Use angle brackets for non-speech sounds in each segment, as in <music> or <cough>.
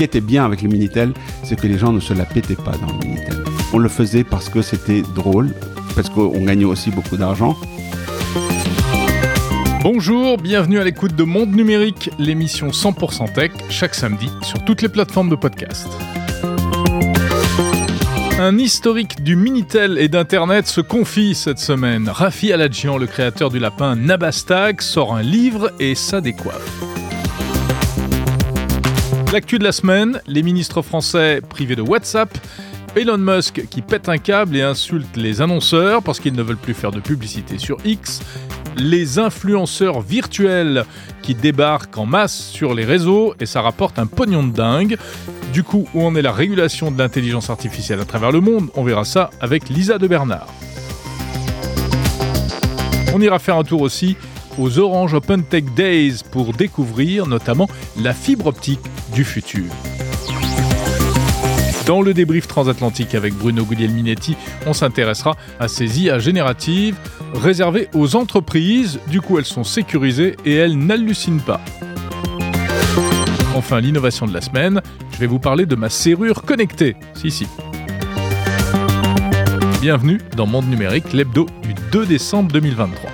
qui était bien avec le Minitel, c'est que les gens ne se la pétaient pas dans le Minitel. On le faisait parce que c'était drôle, parce qu'on gagnait aussi beaucoup d'argent. Bonjour, bienvenue à l'écoute de Monde Numérique, l'émission 100% tech, chaque samedi sur toutes les plateformes de podcast. Un historique du Minitel et d'Internet se confie cette semaine. Rafi Aladjian, le créateur du lapin Nabastag, sort un livre et ça. L'actu de la semaine, les ministres français privés de WhatsApp, Elon Musk qui pète un câble et insulte les annonceurs parce qu'ils ne veulent plus faire de publicité sur X, les influenceurs virtuels qui débarquent en masse sur les réseaux et ça rapporte un pognon de dingue. Du coup, où en est la régulation de l'intelligence artificielle à travers le monde? On verra ça avec Lisa de Bernard. On ira faire un tour aussi aux Orange Open Tech Days pour découvrir notamment la fibre optique du futur. Dans le débrief transatlantique avec Bruno Guglielminetti, on s'intéressera à ces IA génératives réservées aux entreprises. Du coup, elles sont sécurisées et elles n'hallucinent pas. Enfin, l'innovation de la semaine, je vais vous parler de ma serrure connectée. Si, si. Bienvenue dans Monde Numérique, l'hebdo du 2 décembre 2023.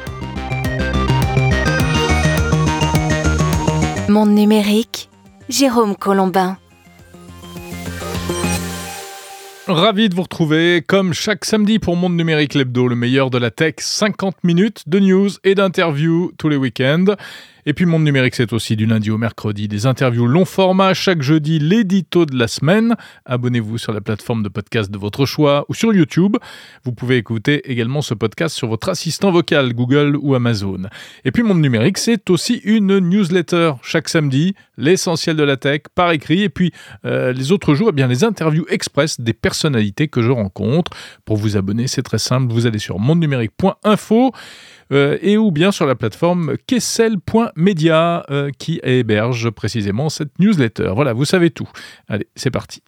Monde Numérique, Jérôme Colombin. Ravi de vous retrouver, comme chaque samedi pour Monde Numérique L'Hebdo, le meilleur de la tech, 50 minutes de news et d'interviews tous les week-ends. Et puis Monde Numérique, c'est aussi du lundi au mercredi des interviews long format. Chaque jeudi, l'édito de la semaine. Abonnez-vous sur la plateforme de podcast de votre choix ou sur YouTube. Vous pouvez écouter également ce podcast sur votre assistant vocal, Google ou Amazon. Et puis Monde Numérique, c'est aussi une newsletter chaque samedi, l'essentiel de la tech par écrit. Et puis euh, les autres jours, eh bien les interviews express des personnalités que je rencontre. Pour vous abonner, c'est très simple. Vous allez sur mondenumérique.info. Euh, et ou bien sur la plateforme kessel.media euh, qui héberge précisément cette newsletter. Voilà, vous savez tout. Allez, c'est parti.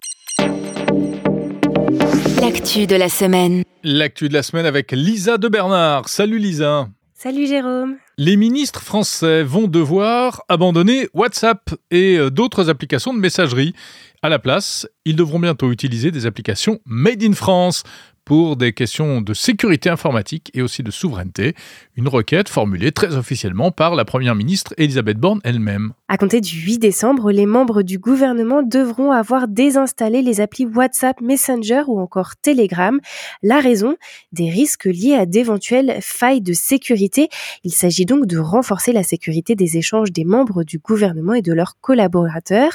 L'actu de la semaine. L'actu de la semaine avec Lisa de Bernard. Salut Lisa. Salut Jérôme. Les ministres français vont devoir abandonner WhatsApp et euh, d'autres applications de messagerie. À la place, ils devront bientôt utiliser des applications Made in France pour des questions de sécurité informatique et aussi de souveraineté. Une requête formulée très officiellement par la Première ministre Elisabeth Borne elle-même. À compter du 8 décembre, les membres du gouvernement devront avoir désinstallé les applis WhatsApp, Messenger ou encore Telegram. La raison Des risques liés à d'éventuelles failles de sécurité. Il s'agit donc de renforcer la sécurité des échanges des membres du gouvernement et de leurs collaborateurs.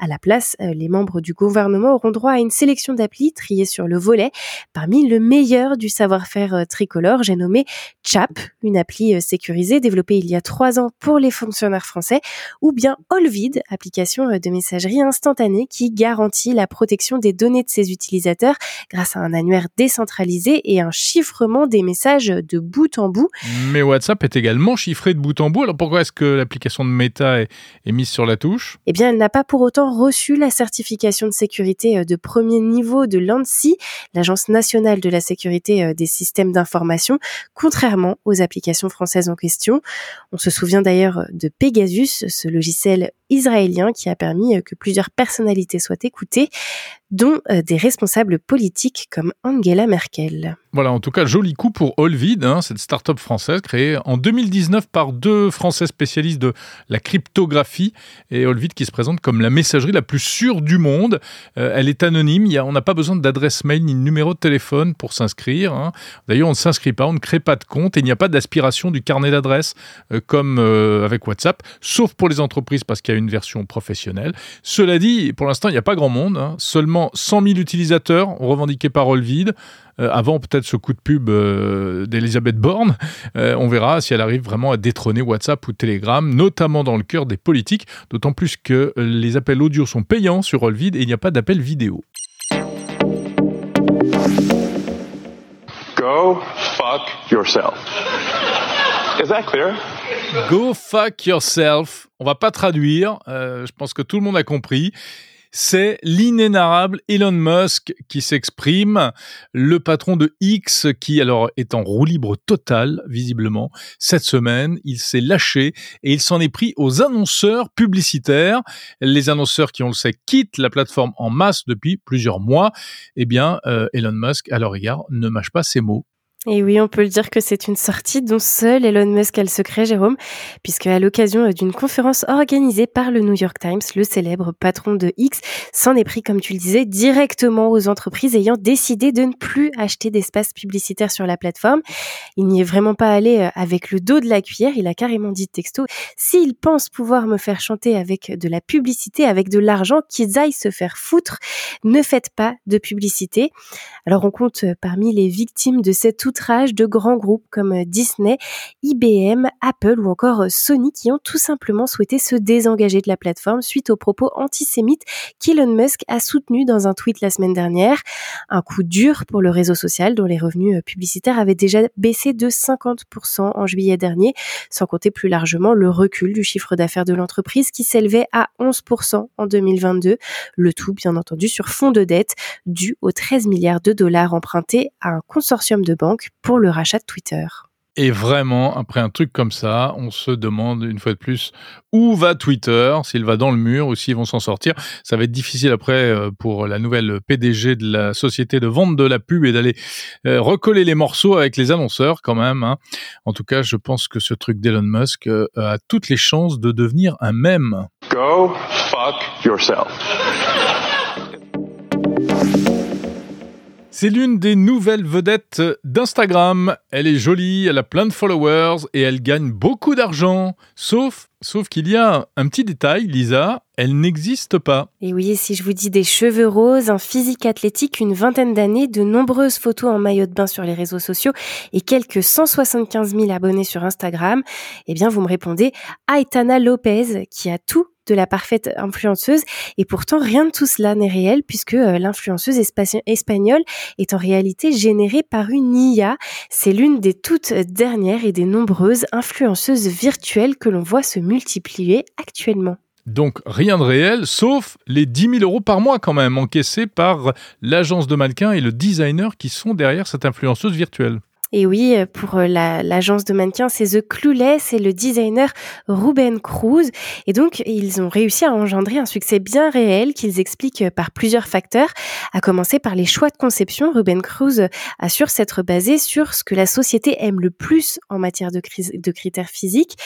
À la place, euh, les membres du gouvernement auront droit à une sélection d'applis triées sur le volet. Parmi le meilleur du savoir-faire euh, tricolore, j'ai nommé CHAP, une appli euh, sécurisée développée il y a trois ans pour les fonctionnaires français, ou bien Allvid, application euh, de messagerie instantanée qui garantit la protection des données de ses utilisateurs grâce à un annuaire décentralisé et un chiffrement des messages de bout en bout. Mais WhatsApp est également chiffré de bout en bout, alors pourquoi est-ce que l'application de Meta est, est mise sur la touche? Eh bien, elle n'a pas pour autant reçu la certification de sécurité de premier niveau de l'ANSI, l'Agence nationale de la sécurité euh, des systèmes d'information, contrairement aux applications françaises en question. On se souvient d'ailleurs de Pegasus, ce logiciel israélien qui a permis euh, que plusieurs personnalités soient écoutées, dont euh, des responsables politiques comme Angela Merkel. Voilà, en tout cas, joli coup pour Olvid, hein, cette start-up française créée en 2019 par deux Français spécialistes de la cryptographie. Et Olvid qui se présente comme la messagerie la plus sûre du monde. Euh, elle est anonyme, y a, on n'a pas besoin d'adresse mail ni de numéro de téléphone pour s'inscrire. Hein. D'ailleurs, on ne s'inscrit pas, on ne crée pas de compte et il n'y a pas d'aspiration du carnet d'adresse comme avec WhatsApp, sauf pour les entreprises parce qu'il y a une version professionnelle. Cela dit, pour l'instant, il n'y a pas grand monde. Hein. Seulement 100 000 utilisateurs revendiqués par Olvid. Euh, avant peut-être ce coup de pub euh, d'Elisabeth Borne. Euh, on verra si elle arrive vraiment à détrôner WhatsApp ou Telegram, notamment dans le cœur des politiques, d'autant plus que les appels audio sont payants sur Olvid et il n'y a pas d'appel vidéo. Is that clear? Go fuck yourself. On va pas traduire. Euh, je pense que tout le monde a compris. C'est l'inénarrable Elon Musk qui s'exprime, le patron de X qui alors est en roue libre totale, visiblement. Cette semaine, il s'est lâché et il s'en est pris aux annonceurs publicitaires. Les annonceurs qui, on le sait, quittent la plateforme en masse depuis plusieurs mois. Eh bien, euh, Elon Musk, à leur égard, ne mâche pas ses mots. Et oui, on peut le dire que c'est une sortie dont seul Elon Musk a le secret, Jérôme, puisque à l'occasion d'une conférence organisée par le New York Times, le célèbre patron de X s'en est pris, comme tu le disais, directement aux entreprises ayant décidé de ne plus acheter d'espace publicitaire sur la plateforme. Il n'y est vraiment pas allé euh, avec le dos de la cuillère, il a carrément dit texto, s'ils pensent pouvoir me faire chanter avec de la publicité, avec de l'argent, qu'ils aillent se faire foutre, ne faites pas de publicité. Alors on compte euh, parmi les victimes de cette outrage de grands groupes comme euh, Disney, IBM, Apple ou encore euh, Sony qui ont tout simplement souhaité se désengager de la plateforme suite aux propos antisémites qu'Elon Musk a soutenus dans un tweet la semaine dernière. Un coup dur pour le réseau social dont les revenus euh, publicitaires avaient déjà baissé de 50% en juillet dernier, sans compter plus largement le recul du chiffre d'affaires de l'entreprise qui s'élevait à 11% en 2022, le tout bien entendu sur fond de dette dû aux 13 milliards de dollars empruntés à un consortium de banques pour le rachat de Twitter. Et vraiment, après un truc comme ça, on se demande une fois de plus où va Twitter, s'il va dans le mur ou s'ils vont s'en sortir? Ça va être difficile après euh, pour la nouvelle PDG de la société de vente de la pub et d'aller euh, recoller les morceaux avec les annonceurs quand même. Hein. En tout cas, je pense que ce truc d'Elon Musk euh, a toutes les chances de devenir un mème. Go fuck yourself. C'est l'une des nouvelles vedettes d'Instagram. Elle est jolie, elle a plein de followers et elle gagne beaucoup d'argent. Sauf, sauf qu'il y a un petit détail, Lisa, elle n'existe pas. Et oui, si je vous dis des cheveux roses, un physique athlétique, une vingtaine d'années, de nombreuses photos en maillot de bain sur les réseaux sociaux et quelques 175 000 abonnés sur Instagram, eh bien vous me répondez Aitana Lopez qui a tout de la parfaite influenceuse. Et pourtant, rien de tout cela n'est réel puisque euh, l'influenceuse espagnole est en réalité générée par une IA. C'est l'une des toutes dernières et des nombreuses influenceuses virtuelles que l'on voit se multiplier actuellement. Donc rien de réel, sauf les 10 000 euros par mois quand même encaissés par l'agence de mannequins et le designer qui sont derrière cette influenceuse virtuelle. Et oui, euh, pour euh, l'agence de mannequins, c'est The Clueless et le designer Ruben Cruz. Et donc, ils ont réussi à engendrer un succès bien réel qu'ils expliquent euh, par plusieurs facteurs, à commencer par les choix de conception. Ruben Cruz assure s'être basé sur ce que la société aime le plus en matière de, de critères physiques.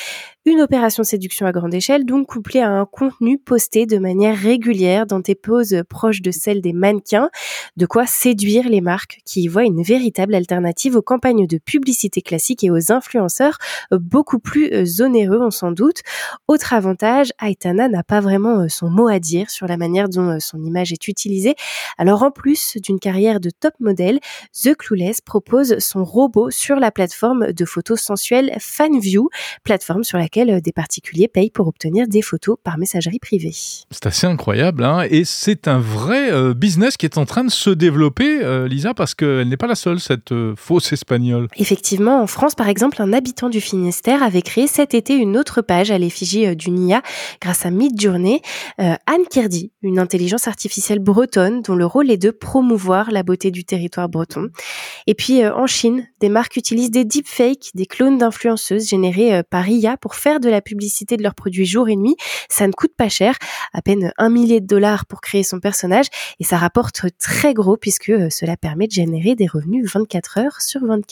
Une opération séduction à grande échelle, donc couplée à un contenu posté de manière régulière dans des poses proches de celles des mannequins, de quoi séduire les marques qui y voient une véritable alternative aux campagnes de publicité classique et aux influenceurs euh, beaucoup plus euh, onéreux, on s'en doute. Autre avantage, Aitana n'a pas vraiment euh, son mot à dire sur la manière dont son image est utilisée. Alors en plus d'une carrière de top modèle, The Clueless propose son robot sur la plateforme de photos sensuelles FanView, plateforme sur laquelle des particuliers payent pour obtenir des photos par messagerie privée. C'est assez incroyable, hein et c'est un vrai business qui est en train de se développer, Lisa, parce qu'elle n'est pas la seule, cette fausse espagnole Effectivement, en France, par exemple, un habitant du Finistère avait créé cet été une autre page à l'effigie euh, du NIA grâce à Midjourney. Euh, Anne Kirdy, une intelligence artificielle bretonne dont le rôle est de promouvoir la beauté du territoire breton. Et puis euh, en Chine, des marques utilisent des deepfakes, des clones d'influenceuses générés par IA pour faire de la publicité de leurs produits jour et nuit. Ça ne coûte pas cher, à peine un millier de dollars pour créer son personnage et ça rapporte très gros puisque cela permet de générer des revenus 24 heures sur 24.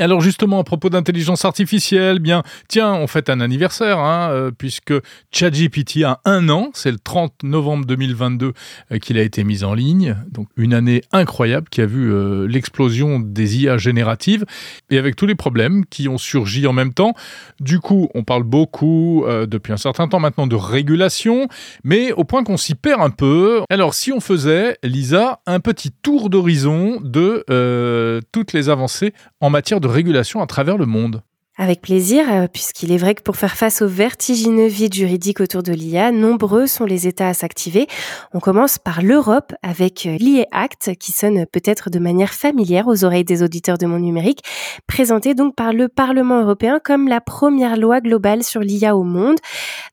Alors justement, à propos d'intelligence artificielle, bien, tiens, on fête un anniversaire, hein, euh, puisque ChatGPT a un an, c'est le 30 novembre 2022 euh, qu'il a été mis en ligne, donc une année incroyable qui a vu euh, l'explosion des IA génératives, et avec tous les problèmes qui ont surgi en même temps. Du coup, on parle beaucoup depuis un certain temps maintenant de régulation, mais au point qu'on s'y perd un peu. Alors si on faisait, Lisa, un petit tour d'horizon de toutes les avancées en matière de régulation à travers le monde Avec plaisir, euh, puisqu'il est vrai que pour faire face au vertigineux vide juridique autour de l'IA, nombreux sont les États à s'activer. On commence par l'Europe avec euh, l'IA Act, qui sonne peut-être de manière familière aux oreilles des auditeurs de mon numérique, présenté donc par le Parlement européen comme la première loi globale sur l'IA au monde.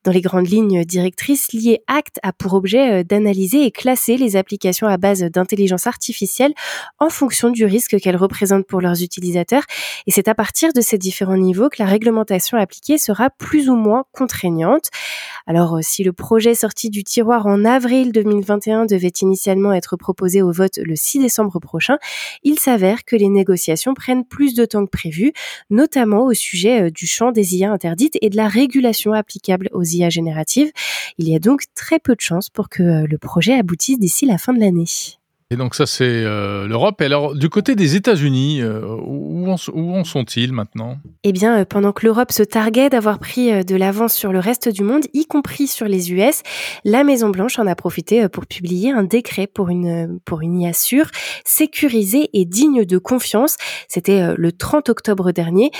Dans les grandes lignes directrices, l'IA Act a pour objet euh, d'analyser et classer les applications à base d'intelligence artificielle en fonction du risque qu'elles représentent pour leurs utilisateurs. Et c'est à partir de ces différents niveaux que la réglementation appliquée sera plus ou moins contraignante. Alors, euh, si le projet sorti du tiroir en avril 2021 devait initialement être proposé au vote le 6 décembre prochain, il s'avère que les négociations prennent plus de temps que prévu, notamment au sujet euh, du champ des IA interdites et de la régulation applicable aux IA génératives. Il y a donc très peu de chances pour que euh, le projet aboutisse d'ici la fin de l'année. Et donc ça c'est euh, l'Europe. Et alors du côté des États-Unis, euh, où, en, sont-ils maintenant? Eh bien, euh, pendant que l'Europe se targuait d'avoir pris de l'avance sur le reste du monde, y compris sur les US, la Maison Blanche en a profité pour publier un décret pour une pour une IA sûre, sécurisée et digne de confiance. C'était le 30 octobre dernier.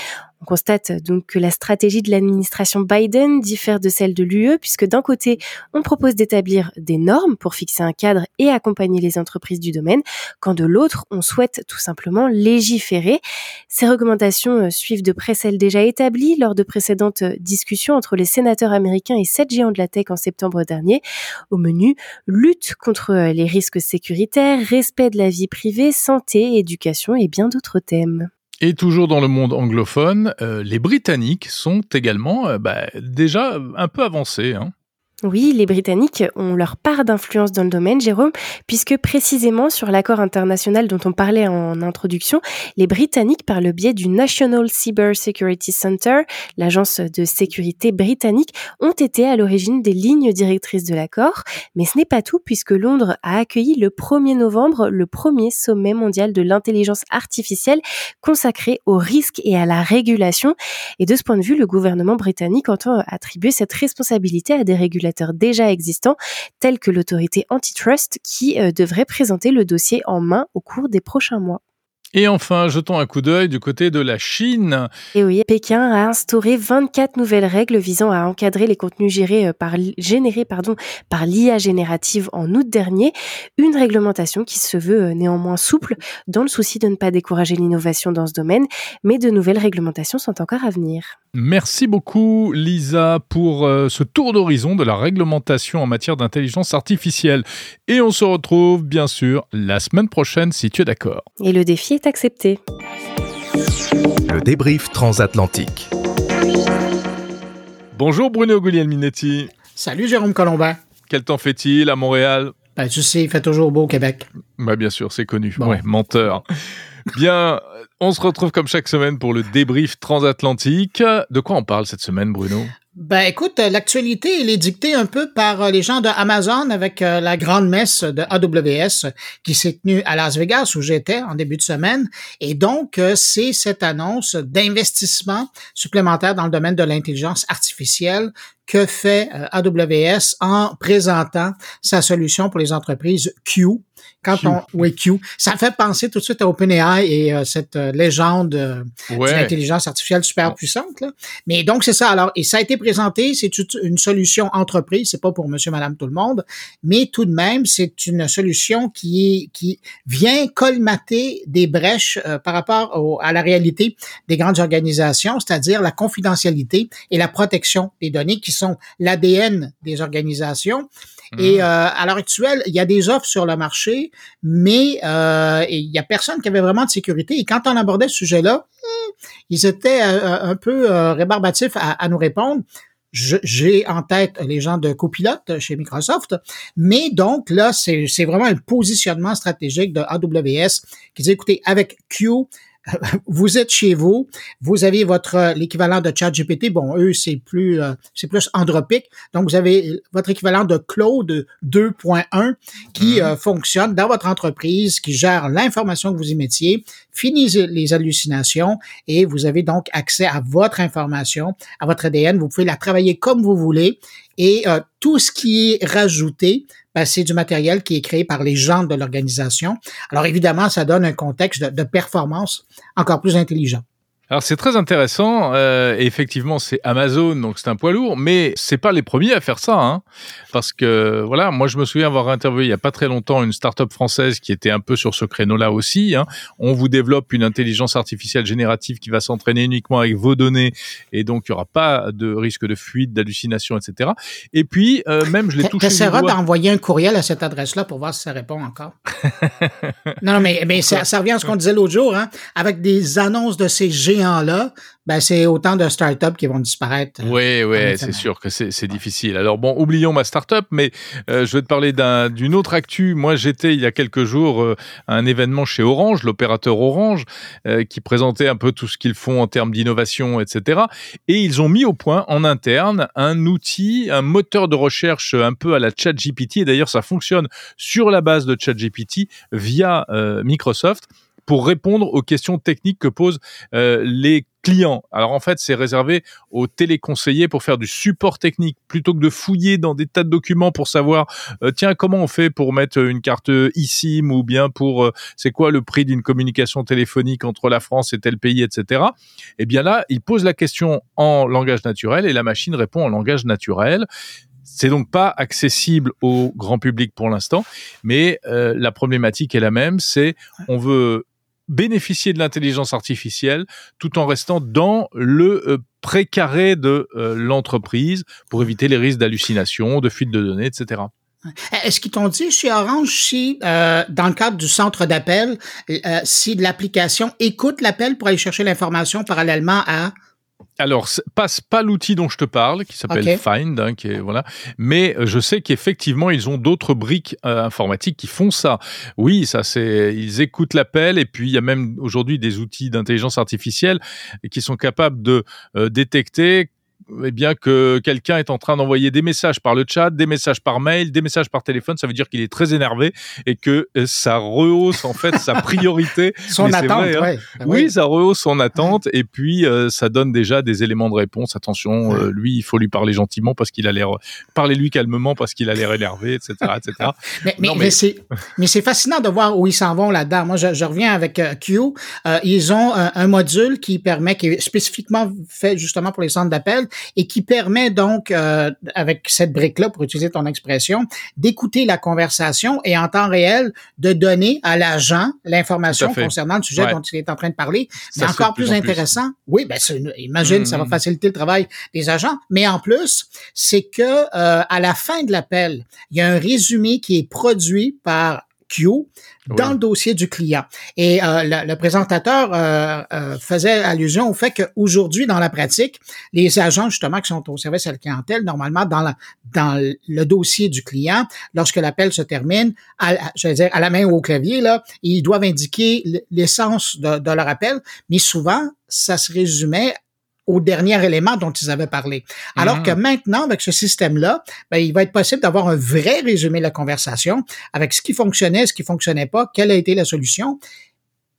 On constate donc que la stratégie de l'administration Biden diffère de celle de l'UE, puisque d'un côté, on propose d'établir des normes pour fixer un cadre et accompagner les entreprises du domaine, quand de l'autre, on souhaite tout simplement légiférer. Ces recommandations euh, suivent de près celles déjà établies lors de précédentes euh, discussions entre les sénateurs américains et sept géants de la tech en septembre dernier. Au menu, lutte contre euh, les risques sécuritaires, respect de la vie privée, santé, éducation et bien d'autres thèmes. Et toujours dans le monde anglophone, euh, les Britanniques sont également euh, bah, déjà un peu avancés. Hein. Oui, les Britanniques ont leur part d'influence dans le domaine, Jérôme, puisque précisément sur l'accord international dont on parlait en introduction, les Britanniques, par le biais du National Cyber Security Center, l'agence de sécurité britannique, ont été à l'origine des lignes directrices de l'accord. Mais ce n'est pas tout, puisque Londres a accueilli le 1er novembre le premier sommet mondial de l'intelligence artificielle consacré aux risques et à la régulation. Et de ce point de vue, le gouvernement britannique entend attribuer cette responsabilité à des régulateurs déjà existants, tels que l'autorité antitrust, qui euh, devrait présenter le dossier en main au cours des prochains mois. Et enfin, jetons un coup d'œil du côté de la Chine. Et oui, Pékin a instauré 24 nouvelles règles visant à encadrer les contenus gérés euh, par, générés pardon, par l'IA générative en août dernier. Une réglementation qui se veut euh, néanmoins souple dans le souci de ne pas décourager l'innovation dans ce domaine, mais de nouvelles réglementations sont encore à venir. Merci beaucoup Lisa pour euh, ce tour d'horizon de la réglementation en matière d'intelligence artificielle. Et on se retrouve bien sûr la semaine prochaine si tu es d'accord. Et le défi est accepté. Le débrief transatlantique. Bonjour Bruno Guglielminetti. Salut Jérôme Colombin. Quel temps fait-il à Montréal? Ben, tu sais, il fait toujours beau au Québec. Bah, bien sûr, c'est connu. Ouais, menteur. Bien, on se retrouve comme chaque semaine pour le débrief transatlantique. De quoi on parle cette semaine, Bruno? Ben écoute, l'actualité, elle est dictée un peu par euh, les gens de Amazon avec euh, la grande messe de AWS qui s'est tenue à Las Vegas où j'étais en début de semaine. Et donc, euh, c'est cette annonce d'investissement supplémentaire dans le domaine de l'intelligence artificielle que fait AWS en présentant sa solution pour les entreprises Q, quand on oui Q, ça fait penser tout de suite à OpenAI et euh, cette euh, légende euh, d'intelligence artificielle super puissante. Là. Mais donc c'est ça. Alors et ça a été présenté, c'est une solution entreprise, c'est pas pour Monsieur, Madame, tout le monde, mais tout de même c'est une solution qui qui vient colmater des brèches par rapport à la réalité des grandes organisations, c'est-à-dire la confidentialité et la protection des données qui sont l'ADN des organisations. Et mhm. à l'heure actuelle, il y a des offres sur le marché mais euh, il y a personne qui avait vraiment de sécurité. Et quand on abordait ce sujet-là, hmm, ils étaient euh, un peu euh, rébarbatifs à, nous répondre. J'ai en tête les gens de copilote chez Microsoft, mais donc là, c'est vraiment un positionnement stratégique de AWS qui dit, écoutez, avec Q, vous êtes chez vous, vous avez votre l'équivalent de ChatGPT. Bon, eux c'est plus euh, c'est plus andropique. Donc vous avez votre équivalent de Claude 2.1 qui mhm. euh, fonctionne dans votre entreprise, qui gère l'information que vous y mettiez, finit les hallucinations et vous avez donc accès à votre information, à votre ADN. Vous pouvez la travailler comme vous voulez et euh, tout ce qui est rajouté ben, c'est du matériel qui est créé par les gens de l'organisation. Alors évidemment, ça donne un contexte de, performance encore plus intelligent. Alors c'est très intéressant. Euh, effectivement, c'est Amazon, donc c'est un poids lourd, mais c'est pas les premiers à faire ça, hein, parce que voilà, moi je me souviens avoir interviewé il y a pas très longtemps une start-up française qui était un peu sur ce créneau-là aussi. Hein. On vous développe une intelligence artificielle générative qui va s'entraîner uniquement avec vos données, et donc il y aura pas de risque de fuite, d'hallucination, etc. Et puis euh, même je l'ai touché. T'essaieras d'envoyer un courriel à cette adresse-là pour voir si ça répond encore. <laughs> non, mais mais ça, ça, revient à ce qu'on disait l'autre jour, hein, avec des annonces de ces géants-là, ben c'est autant de startups qui vont disparaître. Oui, oui, c'est sûr que c'est difficile. Alors bon, oublions ma startup, mais euh, je vais te parler d'une autre actu. Moi, j'étais il y a quelques jours euh, à un événement chez Orange, l'opérateur Orange, euh, qui présentait un peu tout ce qu'ils font en termes d'innovation, etc. Et ils ont mis au point en interne un outil, un moteur de recherche un peu à la ChatGPT. Et d'ailleurs, ça fonctionne sur la base de ChatGPT via Microsoft pour répondre aux questions techniques que posent euh, les clients. Alors en fait, c'est réservé aux téléconseillers pour faire du support technique plutôt que de fouiller dans des tas de documents pour savoir euh, tiens comment on fait pour mettre une carte eSIM ou bien pour euh, c'est quoi le prix d'une communication téléphonique entre la France et tel pays, etc. Eh bien là, il pose la question en langage naturel et la machine répond en langage naturel. C'est donc pas accessible au grand public pour l'instant, mais la problématique est la même. C'est on veut bénéficier de l'intelligence artificielle tout en restant dans le euh, précaré de euh, l'entreprise pour éviter les risques d'hallucination, de fuite de données, etc. Est-ce qu'ils t'ont dit chez Orange si, euh, dans le cadre du centre d'appel, si l'application écoute l'appel pour aller chercher l'information parallèlement à alors, passe pas l'outil dont je te parle, qui s'appelle Find, hein, qui est, voilà. Mais euh, je sais qu'effectivement, ils ont d'autres briques euh, informatiques qui font ça. Oui, ça c'est, ils écoutent l'appel et puis il y a même aujourd'hui des outils d'intelligence artificielle qui sont capables de euh, détecter eh bien que quelqu'un est en train d'envoyer des messages par le chat, des messages par mail, des messages par téléphone, ça veut dire qu'il est très énervé et que euh, ça rehausse en fait sa <laughs> priorité. son attente, hein. oui. ça rehausse son attente et puis euh, ça donne déjà des éléments de réponse. Attention, euh, lui, il faut lui parler gentiment parce qu'il a l'air, parler lui calmement parce qu'il a l'air énervé, etc., etc. <laughs> mais, mais, c'est, mais c'est fascinant de voir où ils s'en vont là-dedans. Moi, je, reviens avec Q. ils ont un, un, module qui permet, qui est spécifiquement fait justement pour les centres d'appel et qui permet donc, euh, avec cette brique-là, pour utiliser ton expression, d'écouter la conversation et en temps réel de donner à l'agent l'information concernant le sujet dont il est en train de parler. Mais encore plus intéressant, oui, ben imagine, ça va mm-hmm. faciliter le travail des agents, mais en plus, c'est que euh, à la fin de l'appel, il y a un résumé qui est produit par dans le dossier du client. Et euh, le, présentateur euh, euh, faisait allusion au fait qu'aujourd'hui, dans la pratique, les agents justement qui sont au service à la clientèle, normalement dans, la, dans le dossier du client, lorsque l'appel se termine, à, je veux dire à la main ou au clavier, là, ils doivent indiquer l'essence de, de leur appel, mais souvent, ça se résumait au dernier élément dont ils avaient parlé. Alors mm. que maintenant, avec ce système-là, ben, il va être possible d'avoir un vrai résumé de la conversation avec ce qui fonctionnait, ce qui fonctionnait pas, quelle a été la solution.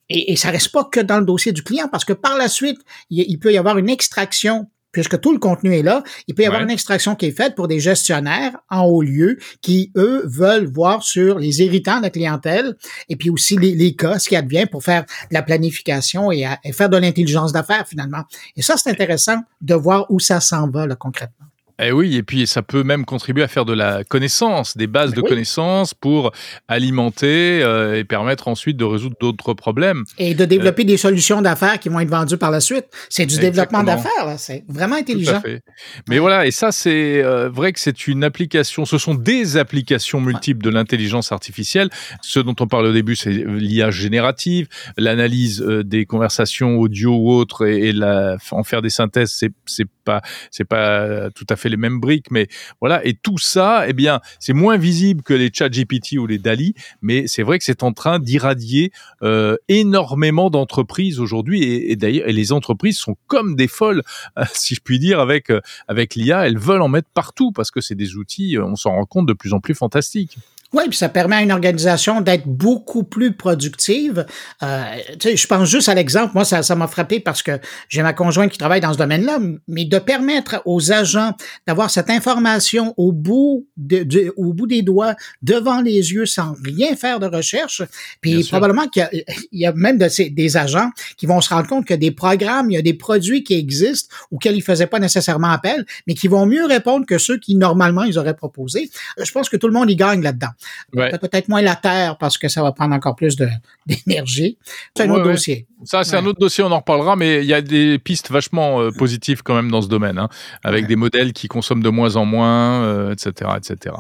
Et, et ça reste pas que dans le dossier du client, parce que par la suite, il peut y avoir une extraction puisque tout le contenu est là, il peut y avoir une extraction qui est faite pour des gestionnaires en haut lieu qui, eux, veulent voir sur les irritants de la clientèle et puis aussi les, cas, ce qui advient pour faire de la planification et, et faire de l'intelligence d'affaires finalement. Et ça, c'est intéressant de voir où ça s'en va là, concrètement. Eh oui, et puis ça peut même contribuer à faire de la connaissance, des bases de connaissances pour alimenter euh, et permettre ensuite de résoudre d'autres problèmes. Et de développer euh, des solutions d'affaires qui vont être vendues par la suite. C'est du développement d'affaires, c'est vraiment intelligent. Tout à fait. Mais voilà, et ça c'est euh, vrai que c'est une application, ce sont des applications multiples de l'intelligence artificielle. Ce dont on parle au début, c'est l'IA générative, l'analyse des conversations audio ou autres et, la, en faire des synthèses, c'est pas c'est pas tout à fait les mêmes briques, mais voilà. Et tout ça, eh bien, c'est moins visible que les Chat GPT ou les DALI, mais c'est vrai que c'est en train d'irradier euh, énormément d'entreprises aujourd'hui. Et, d'ailleurs, et les entreprises sont comme des folles, <laughs> si je puis dire, avec euh, avec l'IA. Elles veulent en mettre partout parce que c'est des outils, on s'en rend compte, de plus en plus fantastiques. Oui, puis ça permet à une organisation d'être beaucoup plus productive. Euh, je pense juste à l'exemple, moi, ça, ça m'a frappé parce que j'ai ma conjointe qui travaille dans ce domaine-là, mais de permettre aux agents d'avoir cette information au bout, de, au bout des doigts, devant les yeux, sans rien faire de recherche. Puis probablement qu'il y, y, a même de ces, des agents qui vont se rendre compte que des programmes, il y a des produits qui existent auxquels ils faisaient pas nécessairement appel, mais qui vont mieux répondre que ceux qui, normalement, ils auraient proposé. Je pense que tout le monde y gagne là-dedans. Peut-être moins la terre parce que ça va prendre encore plus <laughs> d'énergie. C'est un autre dossier. Ça, c'est un autre dossier, on en reparlera, mais il y a des pistes vachement euh, positives quand même dans ce domaine, hein, avec des modèles qui consomment de moins en moins, etc., etc.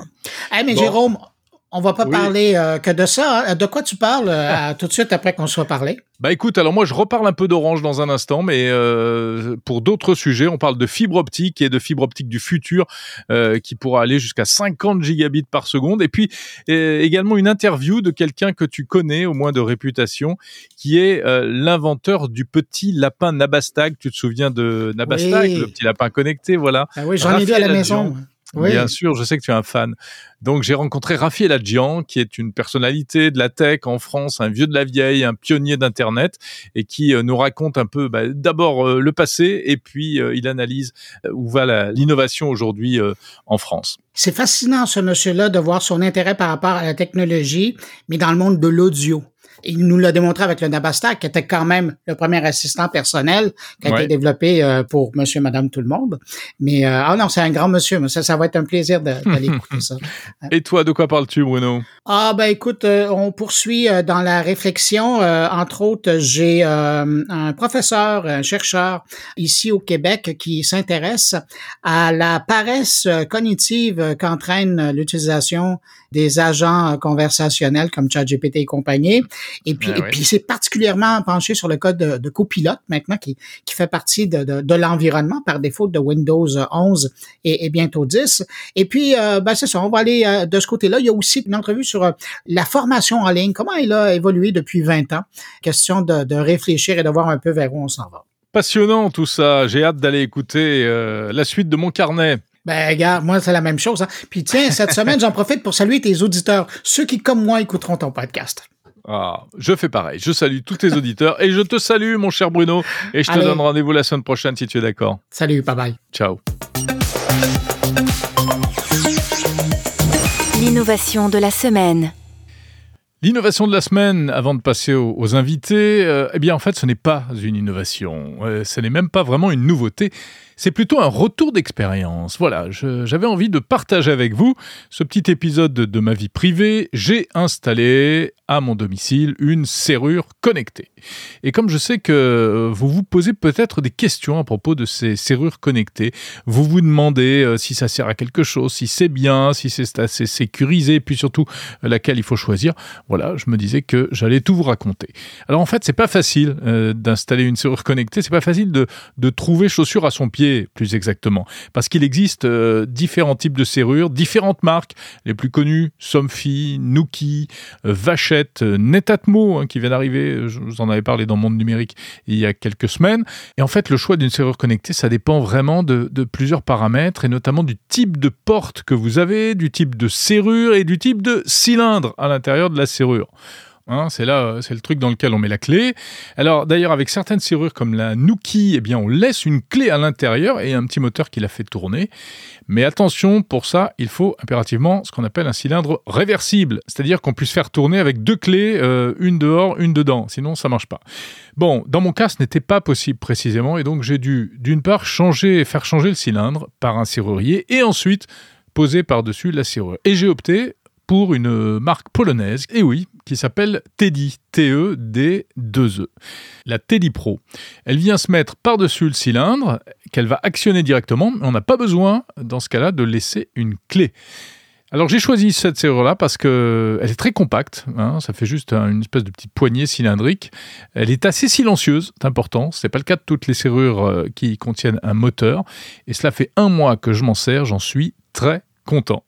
Hey, mais Jérôme, on va pas parler euh, que de ça. Hein. De quoi tu parles euh, tout de suite après qu'on soit parlé? Bah écoute, alors moi je reparle un peu d'Orange dans un instant, mais euh, pour d'autres sujets, on parle de fibre optique et de fibre optique du futur qui pourra aller jusqu'à 50 gigabits par seconde. Et puis également une interview de quelqu'un que tu connais, au moins de réputation, qui est l'inventeur du petit lapin Nabastag. Tu te souviens de Nabastag, le petit lapin connecté, voilà. Ah oui, j'en ai vu à la maison. Bien sûr, je sais que tu es un fan. Donc j'ai rencontré Raphaël Adjian, qui est une personnalité de la tech en France, un vieux de la vieille, un pionnier d'Internet, et qui euh, nous raconte un peu bah, d'abord euh, le passé, et puis euh, il analyse où va l'innovation aujourd'hui en France. C'est fascinant ce monsieur-là de voir son intérêt par rapport à la technologie, mais dans le monde de l'audio il nous l'a démontré avec le Nabastak, qui était quand même le premier assistant personnel qui a été développé euh, pour Monsieur, Madame, tout le monde. Mais euh, ah non, c'est un grand monsieur. Mais ça, ça va être un plaisir d'aller écouter ça. <laughs> Et toi, de quoi parles-tu, Bruno? Ah ben écoute, euh, on poursuit dans la réflexion. entre autres, j'ai un professeur, un chercheur ici au Québec qui s'intéresse à la paresse cognitive qu'entraîne l'utilisation des agents conversationnels comme ChatGPT et compagnie. Et puis, ben et puis c'est particulièrement penché sur le code de, de copilote maintenant qui, qui fait partie de, de, de l'environnement par défaut de Windows 11 et, et bientôt 10. Et puis, euh, ben c'est ça, on va aller euh, de ce côté-là. Il y a aussi une entrevue sur euh, la formation en ligne, comment elle a évolué depuis 20 ans? Question de, de réfléchir et de voir un peu vers où on s'en va. Passionnant tout ça. J'ai hâte d'aller écouter la suite de mon carnet. Ben, regarde, moi, c'est la même chose. Hein. Puis tiens, cette <laughs> semaine, j'en profite pour saluer tes auditeurs, ceux qui, comme moi, écouteront ton podcast. Ah, je fais pareil. Je salue tous tes auditeurs et je te salue, mon cher Bruno. Et je te donne rendez-vous la semaine prochaine si tu es d'accord. Salut, bye bye. Ciao. L'innovation de la semaine. L'innovation de la semaine, avant de passer aux, invités, euh, eh bien en fait ce n'est pas une innovation, euh, ce n'est même pas vraiment une nouveauté, c'est plutôt un retour d'expérience. Voilà, j'avais envie de partager avec vous ce petit épisode de ma vie privée. J'ai installé à mon domicile une serrure connectée. Et comme je sais que vous vous posez peut-être des questions à propos de ces serrures connectées, vous vous demandez euh, si ça sert à quelque chose, si c'est bien, si c'est assez sécurisé, puis surtout euh, laquelle il faut choisir. Voilà, je me disais que j'allais tout vous raconter. Alors en fait, c'est pas facile euh, d'installer une serrure connectée, c'est pas facile de, de trouver chaussure à son pied plus exactement, parce qu'il existe euh, différents types de serrures, différentes marques, les plus connues, Somfy, Nuki, euh, Vachette, euh, Netatmo, hein, qui vient d'arriver, je vous en avais parlé dans Monde Numérique il y a quelques semaines. Et en fait, le choix d'une serrure connectée, ça dépend vraiment de, de plusieurs paramètres, et notamment du type de porte que vous avez, du type de serrure et du type de cylindre à l'intérieur de la serrure. Hein, c'est là, c'est le truc dans lequel on met la clé. Alors d'ailleurs, avec certaines serrures comme la Nuki, eh bien, on laisse une clé à l'intérieur et un petit moteur qui la fait tourner. Mais attention, pour ça, il faut impérativement ce qu'on appelle un cylindre réversible, c'est-à-dire qu'on puisse faire tourner avec deux clés, euh, une dehors, une dedans. Sinon, ça marche pas. Bon, dans mon cas, ce n'était pas possible précisément, et donc j'ai dû, d'une part, changer, faire changer le cylindre par un serrurier, et ensuite poser par-dessus la serrure. Et j'ai opté pour une marque polonaise, et oui, qui s'appelle Teddy, T-E-D-2-E. E. La Teddy Pro. Elle vient se mettre par-dessus le cylindre, qu'elle va actionner directement, mais on n'a pas besoin, dans ce cas-là, de laisser une clé. Alors j'ai choisi cette serrure-là parce qu'elle est très compacte, hein, ça fait juste une espèce de petite poignée cylindrique. Elle est assez silencieuse, c'est important, ce n'est pas le cas de toutes les serrures euh, qui contiennent un moteur. Et cela fait un mois que je m'en sers, j'en suis très content.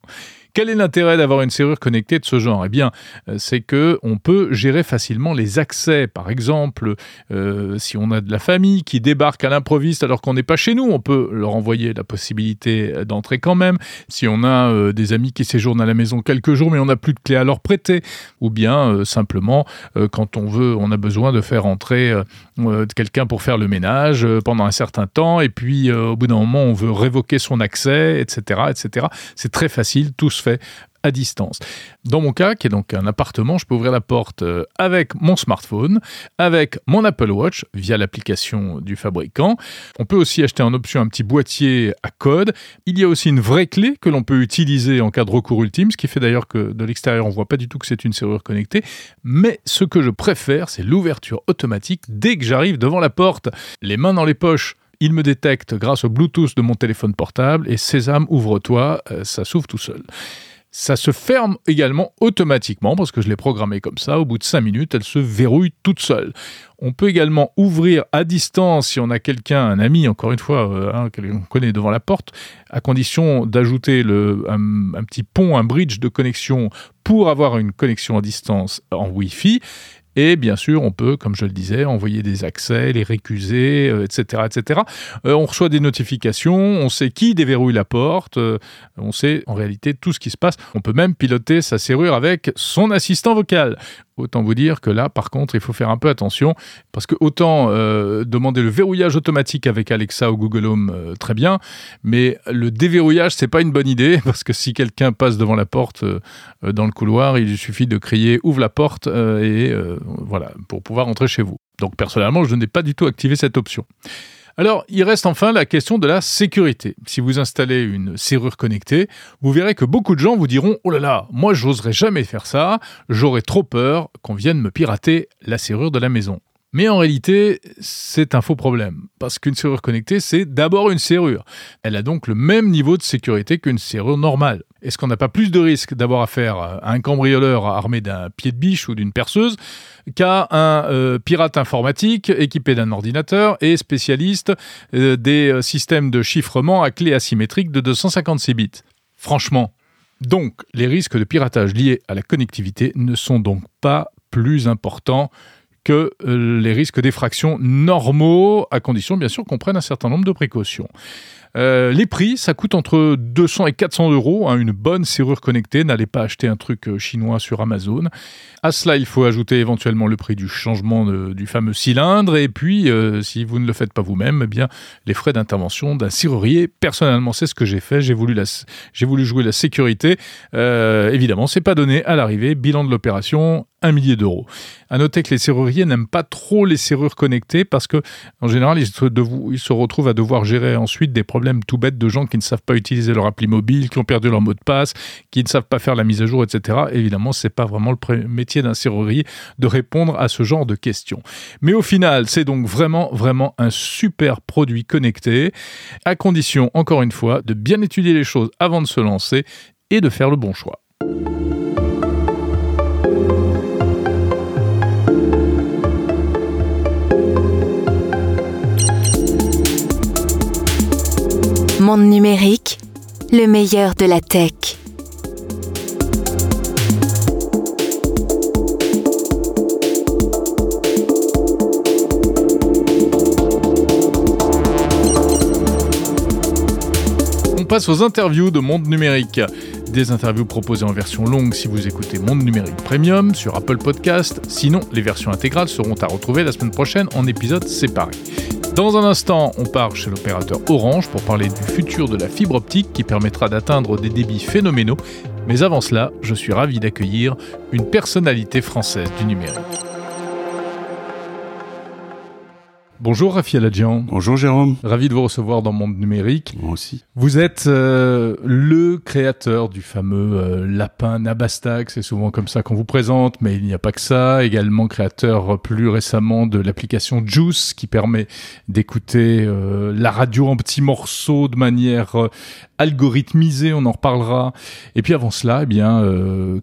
Quel est l'intérêt d'avoir une serrure connectée de ce genre? Eh bien, euh, c'est que on peut gérer facilement les accès. Par exemple, euh, si on a de la famille qui débarque à l'improviste alors qu'on n'est pas chez nous, on peut leur envoyer la possibilité d'entrer quand même. Si on a euh, des amis qui séjournent à la maison quelques jours mais on n'a plus de clé à leur prêter, ou bien simplement quand on veut, on a besoin de faire entrer quelqu'un pour faire le ménage pendant un certain temps et puis au bout d'un moment on veut révoquer son accès, etc., etc. C'est très facile, tout se à distance. Dans mon cas, qui est donc un appartement, je peux ouvrir la porte euh, avec mon smartphone, avec mon Apple Watch via l'application du fabricant. On peut aussi acheter en option un petit boîtier à code. Il y a aussi une vraie clé que l'on peut utiliser en cas de recours ultime, ce qui fait d'ailleurs que de l'extérieur, on voit pas du tout que c'est une serrure connectée. Mais ce que je préfère, c'est l'ouverture automatique dès que j'arrive devant la porte. Les mains dans les poches, il me détecte grâce au Bluetooth de mon téléphone portable et Sésame, ouvre-toi, euh, ça s'ouvre tout seul. Ça se ferme également automatiquement parce que je l'ai programmé comme ça. Au bout de 5 minutes, elle se verrouille toute seule. On peut également ouvrir à distance si on a quelqu'un, un ami, encore une fois, euh, hein, qu'on connaît devant la porte, à condition d'ajouter un, un petit pont, un bridge de connexion pour avoir une connexion à distance en Wi-Fi. Et bien sûr, on peut, comme je le disais, envoyer des accès, les récuser, etc. Euh, etc. Euh, on reçoit des notifications, on sait qui déverrouille la porte, euh, on sait en réalité tout ce qui se passe. On peut même piloter sa serrure avec son assistant vocal. Autant vous dire que là, par contre, il faut faire un peu attention parce que autant euh, demander le verrouillage automatique avec Alexa ou Google Home, euh, très bien, mais le déverrouillage, c'est pas une bonne idée <laughs> parce que si quelqu'un passe devant la porte euh, dans le couloir, il suffit de crier ouvre la porte et voilà pour pouvoir entrer chez vous. Donc personnellement, je n'ai pas du tout activé cette option. Alors, il reste enfin la question de la sécurité. Si vous installez une serrure connectée, vous verrez que beaucoup de gens vous diront Oh là là, moi j'oserais jamais faire ça, j'aurais trop peur qu'on vienne me pirater la serrure de la maison. Mais en réalité, c'est un faux problème, parce qu'une serrure connectée, c'est d'abord une serrure. Elle a donc le même niveau de sécurité qu'une serrure normale. Est-ce qu'on n'a pas plus de risque d'avoir affaire à un cambrioleur armé d'un pied de biche ou d'une perceuse qu'à un euh, pirate informatique équipé d'un ordinateur et spécialiste euh, des euh, systèmes de chiffrement à clé asymétrique de 256 bits? Franchement. Donc, les risques de piratage liés à la connectivité ne sont donc pas plus importants que les risques d'effraction normaux, à condition bien sûr qu'on prenne un certain nombre de précautions. Euh, les prix, ça coûte entre 200 et 400 euros. Hein, une bonne serrure connectée. N'allez pas acheter un truc euh, chinois sur Amazon. À cela, il faut ajouter éventuellement le prix du changement du fameux cylindre. Et puis, euh, si vous ne le faites pas vous-même, eh bien, les frais d'intervention d'un serrurier. Personnellement, c'est ce que j'ai fait. J'ai voulu, jouer la sécurité. évidemment, c'est pas donné à l'arrivée. Bilan de l'opération, un millier d'euros. À noter que les serruriers n'aiment pas trop les serrures connectées parce que, en général, ils se, retrouvent à devoir gérer ensuite des problèmes tout bête de gens qui ne savent pas utiliser leur appli mobile, qui ont perdu leur mot de passe, qui ne savent pas faire la mise à jour, etc. Évidemment, c'est pas vraiment le métier d'un serrurier de répondre à ce genre de questions. Mais au final, c'est donc vraiment, vraiment un super produit connecté, à condition, encore une fois, de bien étudier les choses avant de se lancer et de faire le bon choix. Monde numérique, le meilleur de la tech. On passe aux interviews de Monde numérique. Des interviews proposées en version longue si vous écoutez Monde Numérique Premium sur Apple Podcast. Sinon, les versions intégrales seront à retrouver la semaine prochaine en épisodes séparés. Dans un instant, on part chez l'opérateur Orange pour parler du futur de la fibre optique qui permettra d'atteindre des débits phénoménaux. Mais avant cela, je suis ravi d'accueillir une personnalité française du numérique. Bonjour Rafi Aladjian. Bonjour Jérôme. Ravi de vous recevoir dans Monde Numérique. Moi aussi. Vous êtes euh, le créateur du fameux euh, lapin Nabastag, c'est souvent comme ça qu'on vous présente, mais il n'y a pas que ça. Également créateur euh, plus récemment de l'application Juice qui permet d'écouter la radio en petits morceaux de manière algorithmisée, on en reparlera. Et puis avant cela, eh bien,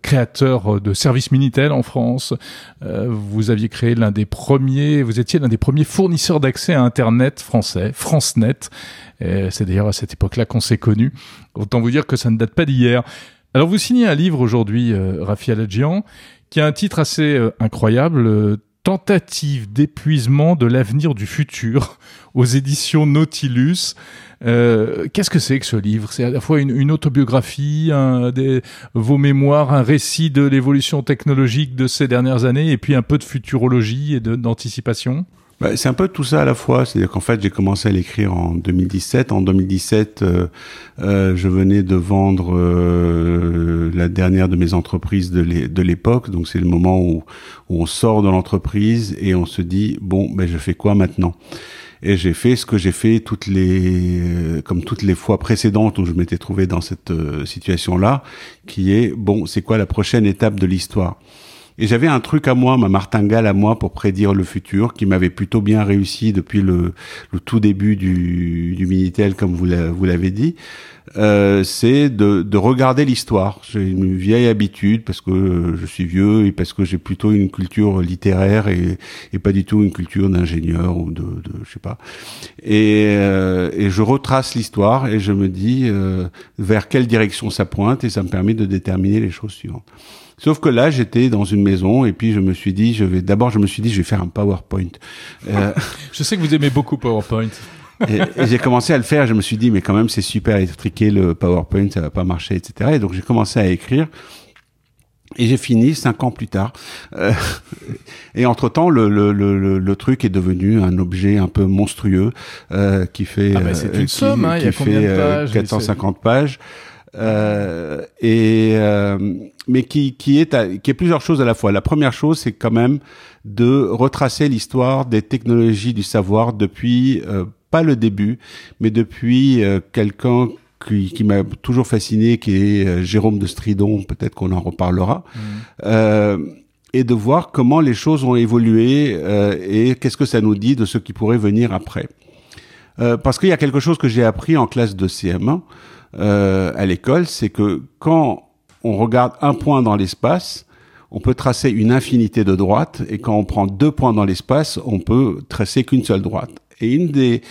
créateur de services Minitel en France. vous aviez créé l'un des premiers, vous étiez l'un des premiers fournisseurs d'accès à Internet français, FranceNet. C'est d'ailleurs à cette époque-là qu'on s'est connus. Autant vous dire que ça ne date pas d'hier. Alors vous signez un livre aujourd'hui, euh, Rafi Aladjian, qui a un titre assez euh, incroyable, euh, Tentative d'épuisement de l'avenir du futur <laughs> aux éditions Nautilus. Euh, Qu'est-ce que c'est que ce livre? C'est à la fois une, autobiographie, vos mémoires, un récit de l'évolution technologique de ces dernières années, et puis un peu de futurologie et d'anticipation? Bah, c'est un peu tout ça à la fois. C'est-à-dire qu'en fait, j'ai commencé à l'écrire en 2017. En 2017, euh, euh, je venais de vendre euh, la dernière de mes entreprises de l'époque. Donc, c'est le moment où, où, on sort de l'entreprise et on se dit bon, ben, je fais quoi maintenant? Et j'ai fait ce que j'ai fait toutes les comme toutes les fois précédentes où je m'étais trouvé dans cette euh, situation là qui est bon c'est quoi la prochaine étape de l'histoire? Et j'avais un truc à moi, ma martingale à moi pour prédire le futur, qui m'avait plutôt bien réussi depuis le, le tout début du, du Minitel, comme vous l'avez dit. Euh, c'est de, de, regarder l'histoire. J'ai une vieille habitude parce que je suis vieux et parce que j'ai plutôt une culture littéraire et, et pas du tout une culture d'ingénieur ou de, de, je sais pas. Et, euh, et je retrace l'histoire et je me dis euh, vers quelle direction ça pointe et ça me permet de déterminer les choses suivantes. Sauf que là, j'étais dans une maison et puis je me suis dit, je vais d'abord, je me suis dit, je vais faire un PowerPoint. Euh... <laughs> je sais que vous aimez beaucoup PowerPoint. et, et j'ai commencé à le faire. Je me suis dit, mais quand même, c'est super étriqué le PowerPoint, ça va pas marcher, etc. Et donc j'ai commencé à écrire. Et j'ai fini cinq ans plus tard. Euh, et entre-temps, le, le, le, le, truc est devenu un objet un peu monstrueux euh, qui fait, ah bah c'est une qui, somme, hein, qui y a fait combien de pages, 450 pages. Euh, et euh, mais qui qui est à, qui est plusieurs choses à la fois. La première chose, c'est quand même de retracer l'histoire des technologies du savoir depuis euh, pas le début, mais depuis euh, quelqu'un qui, qui m'a toujours fasciné, qui est euh, Jérôme de Stridon. Peut-être qu'on en reparlera. Mmh. et de voir comment les choses ont évolué et qu'est-ce que ça nous dit de ce qui pourrait venir après. parce qu'il y a quelque chose que j'ai appris en classe de CM1 euh, à l'école, c'est que quand on regarde un point dans l'espace, on peut tracer une infinité de droites, et quand on prend deux points dans l'espace, on peut tracer qu'une seule droite. Et une des,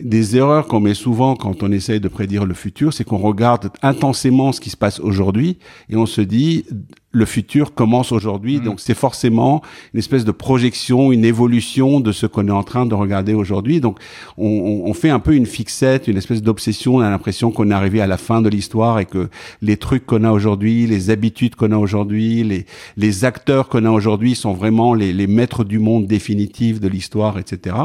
des erreurs qu'on met souvent quand on essaye de prédire le futur, c'est qu'on regarde intensément ce qui se passe aujourd'hui, et on se dit, le futur commence aujourd'hui, mmh. donc c'est forcément une espèce de projection, une évolution de ce qu'on est en train de regarder aujourd'hui. Donc on, on, fait un peu une fixette, une espèce d'obsession. On a l'impression qu'on est arrivé à la fin de l'histoire et que les trucs qu'on a aujourd'hui, les habitudes qu'on a aujourd'hui, les, les acteurs qu'on a aujourd'hui sont vraiment les, les maîtres du monde définitifs de l'histoire, etc.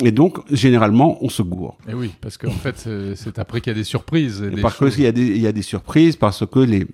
Et donc généralement on se gourre. Et oui, parce qu'en fait c'est après qu'il y a des surprises. Et des parce qu'il y a des il y a des surprises parce que les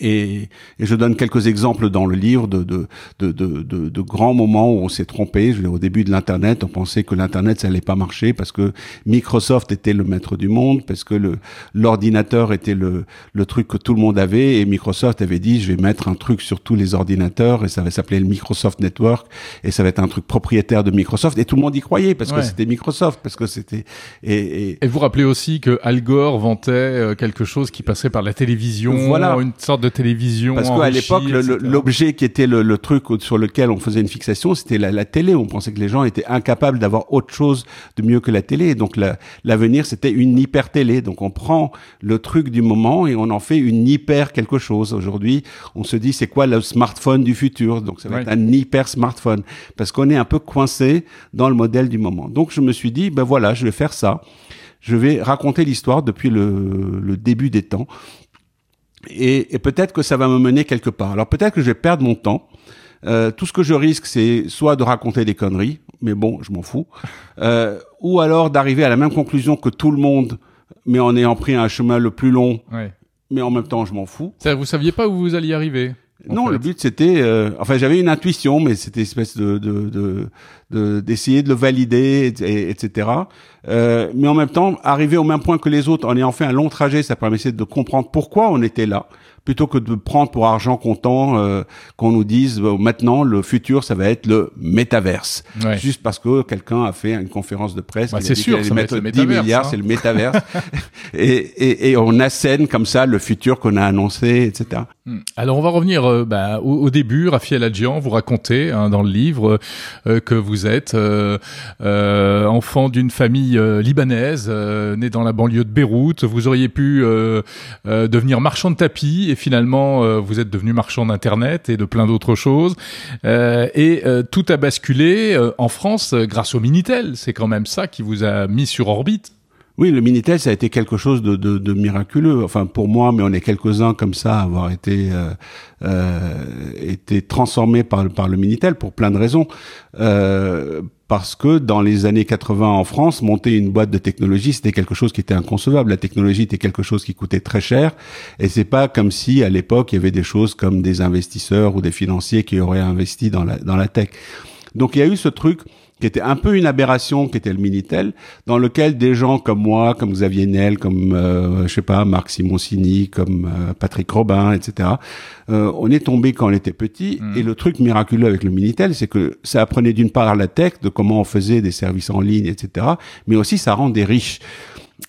et, et, je donne quelques exemples dans le livre de, de, de, de, de grands moments où on s'est trompé. Je veux dire, au début de l'Internet, on pensait que l'Internet, ça allait pas marcher parce que Microsoft était le maître du monde, parce que le l'ordinateur était le, le truc que tout le monde avait, et Microsoft avait dit, je vais mettre un truc sur tous les ordinateurs, et ça va s'appeler le Microsoft Network, et ça va être un truc propriétaire de Microsoft, et tout le monde y croyait parce ouais. que c'était Microsoft, parce que c'était... Et, et... et, vous rappelez aussi que Al Gore vantait euh, quelque chose qui passerait par la télévision, voilà. une sorte de télévision. Parce qu'à l'époque, l'objet qui était le, le, truc sur lequel on faisait une fixation, c'était la, la, télé. On pensait que les gens étaient incapables d'avoir autre chose de mieux que la télé. Et donc l'avenir, la, c'était une hyper télé. Donc on prend le truc du moment et on en fait une hyper quelque chose. Aujourd'hui, on se dit c'est quoi le smartphone du futur? Donc ça va ouais. être un hyper smartphone parce qu'on est un peu coincé dans le modèle du moment. Donc je me suis dit ben voilà, je vais faire ça. Je vais raconter l'histoire depuis le, le début des temps et, et peut-être que ça va me mener quelque part. Alors peut-être que je vais perdre mon temps. Euh, tout ce que je risque, c'est soit de raconter des conneries, mais bon, je m'en fous, euh, ou alors d'arriver à la même conclusion que tout le monde, mais en ayant pris un chemin le plus long, ouais. mais en même temps, je m'en fous. Ça, vous saviez pas où vous alliez arriver non, fait. le but c'était, euh, enfin j'avais une intuition, mais c'était espèce de de d'essayer de, de, de, le valider, et, etc. Euh, mais en même temps, arriver au même point que les autres en ayant fait un long trajet, ça permettait de comprendre pourquoi on était là, plutôt que de prendre pour argent comptant euh, qu'on nous dise maintenant le futur ça va être le métaverse, ouais. juste parce que quelqu'un a fait une conférence de presse. Bah, c'est sûr, ça va être le 10 milliards, hein. c'est le métaverse, <laughs> et, et, et on assène comme ça le futur qu'on a annoncé, etc. Hmm. Alors on va revenir euh, bah, au, début. Raphaël Adjian, vous racontez hein, dans le livre euh, que vous êtes euh, enfant d'une famille libanaise née dans la banlieue de Beyrouth. Vous auriez pu devenir marchand de tapis et finalement vous êtes devenu marchand d'internet et de plein d'autres choses. et tout a basculé en France grâce au Minitel. C'est quand même ça qui vous a mis sur orbite. Oui, le Minitel, ça a été quelque chose de, de, de miraculeux. Enfin, pour moi, mais on est quelques-uns comme ça à avoir été euh, euh, été transformés par, par le Minitel pour plein de raisons. Euh, parce que dans les années 80 en France, monter une boîte de technologie, c'était quelque chose qui était inconcevable. La technologie était quelque chose qui coûtait très cher, et c'est pas comme si à l'époque il y avait des choses comme des investisseurs ou des financiers qui auraient investi dans la dans la tech. Donc il y a eu ce truc qui était un peu une aberration, qui était le Minitel, dans lequel des gens comme moi, comme Xavier Nel, comme euh, je sais pas Marc Simoncini, comme euh, Patrick Robin, etc. Euh, on est tombé quand on était petit. Mmh. Et le truc miraculeux avec le Minitel, c'est que ça apprenait d'une part la tech, de comment on faisait des services en ligne, etc. Mais aussi ça rend des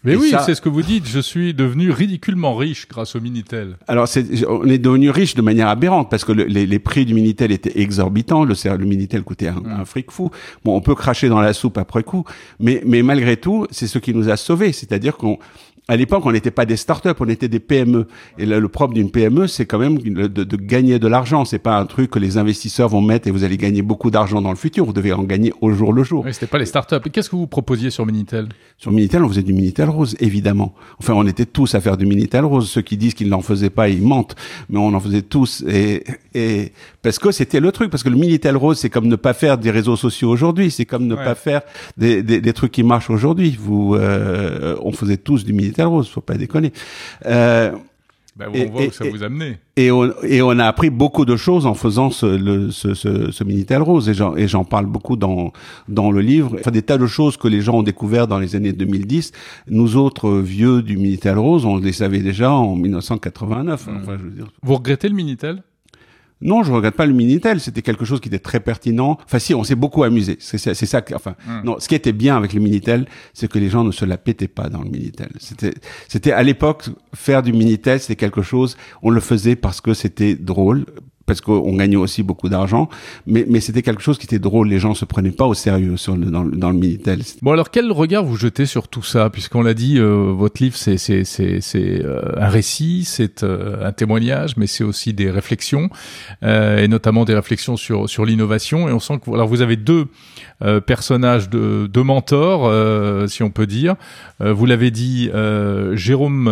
Mais oui, c'est ce que vous dites. Je suis devenu ridiculement riche grâce au Minitel. Alors, on est devenu riche de manière aberrante parce que le, les, les, prix du Minitel étaient exorbitants. Le, le Minitel coûtait un, un, fric fou. Bon, on peut cracher dans la soupe après coup, mais, mais malgré tout, c'est ce qui nous a sauvés. C'est-à-dire qu'on à l'époque, on n'était pas des startups, on était des PME. Et le, le propre d'une PME, c'est quand même de, de, gagner de l'argent. C'est pas un truc que les investisseurs vont mettre et vous allez gagner beaucoup d'argent dans le futur. Vous devez en gagner au jour le jour. Oui, c'était pas les startups. Qu'est-ce que vous proposiez sur Minitel? Sur Minitel, on faisait du Minitel Rose, évidemment. Enfin, on était tous à faire du Minitel Rose. Ceux qui disent qu'ils n'en faisaient pas, ils mentent. Mais on en faisait tous. Et, et parce que c'était le truc. Parce que le Minitel Rose, c'est comme ne pas faire des réseaux sociaux aujourd'hui. C'est comme ne ouais. pas faire des, des, des, trucs qui marchent aujourd'hui. Vous, euh, on faisait tous du Minitel Rose. Faut pas déconner. Euh, ben, on et, voit où ça vous a amené. Et on, et on a appris beaucoup de choses en faisant ce, le, ce, ce, ce Minitel Rose. Et j'en parle beaucoup dans, dans le livre. Enfin, des tas de choses que les gens ont découvert dans les années 2010. Nous autres vieux du Minitel Rose, on les savait déjà en 1989. Mmh. Enfin, je veux dire. Vous regrettez le Minitel? Non, je regrette pas le Minitel. C'était quelque chose qui était très pertinent. Enfin, si, on s'est beaucoup amusé. C'est ça. Enfin, mmh. non. Ce qui était bien avec le Minitel, c'est que les gens ne se la pétaient pas dans le Minitel. C'était, c'était à l'époque faire du Minitel, c'était quelque chose. On le faisait parce que c'était drôle, parce qu'on gagnait aussi beaucoup d'argent, mais, mais c'était quelque chose qui était drôle. Les gens se prenaient pas au sérieux sur le, dans, dans le Minitel. Bon, alors quel regard vous jetez sur tout ça, puisqu'on l'a dit, euh, votre livre c'est c'est c'est c'est euh, un récit, c'est euh, un témoignage, mais c'est aussi des réflexions euh, et notamment des réflexions sur sur l'innovation. Et on sent que alors vous avez deux euh, personnages de de mentors, euh, si on peut dire. vous l'avez dit, Jérôme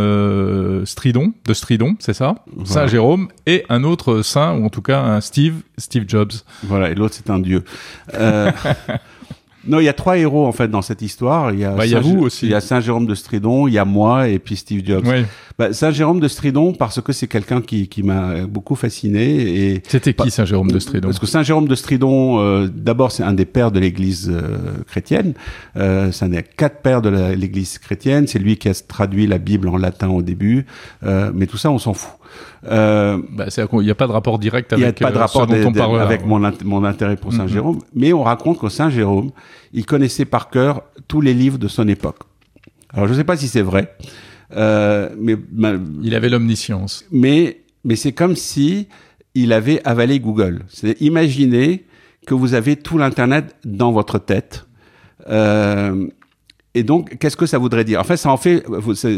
Stridon de Stridon, c'est ça, voilà. Saint Jérôme, et un autre saint en tout cas un Steve, Steve Jobs. Voilà, et l'autre c'est un dieu. Euh, <laughs> non, il y a trois héros en fait dans cette histoire. Il y a, bah, il y a vous aussi. Il y a Saint Jérôme de Stridon, il y a moi et puis Steve Jobs. Oui. Bah, Saint Jérôme de Stridon parce que c'est quelqu'un qui, qui m'a beaucoup fasciné. Et c'était qui Saint Jérôme de Stridon? Parce que Saint Jérôme de Stridon, euh, d'abord c'est un des pères de l'Église euh, chrétienne. Euh, c'est un des quatre pères de l'Église chrétienne. C'est lui qui a traduit la Bible en latin au début. Euh, mais tout ça, on s'en fout. Euh, bah, il n'y a pas de rapport direct avec, y a pas de rapport euh, avec mon, mon intérêt pour Saint mm -hmm. Jérôme, mais on raconte que Saint Jérôme, il connaissait par cœur tous les livres de son époque. Alors je ne sais pas si c'est vrai, euh, mais ma, il avait l'omniscience. Mais mais c'est comme si il avait avalé Google. C'est imaginez que vous avez tout l'internet dans votre tête. Euh, et donc, qu'est-ce que ça voudrait dire? En fait, ça en fait,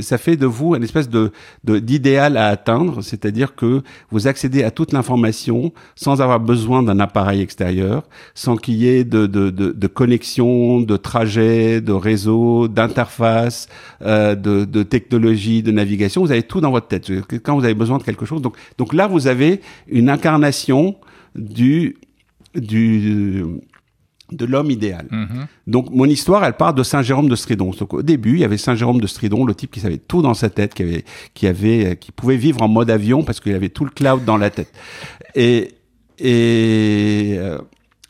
ça fait de vous une espèce de d'idéal à atteindre, c'est-à-dire que vous accédez à toute l'information sans avoir besoin d'un appareil extérieur, sans qu'il y ait de, de, de, de, connexion, de trajet, de réseau, d'interface, euh, de, de technologie, de navigation. Vous avez tout dans votre tête. Quand vous avez besoin de quelque chose, donc donc là, vous avez une incarnation du du de l'homme idéal. -hmm. Donc mon histoire, elle part de Saint Jérôme de Stridon. Donc au début, il y avait Saint Jérôme de Stridon, le type qui savait tout dans sa tête, qui avait, qui avait, qui pouvait vivre en mode avion parce qu'il avait tout le cloud dans la tête. Et et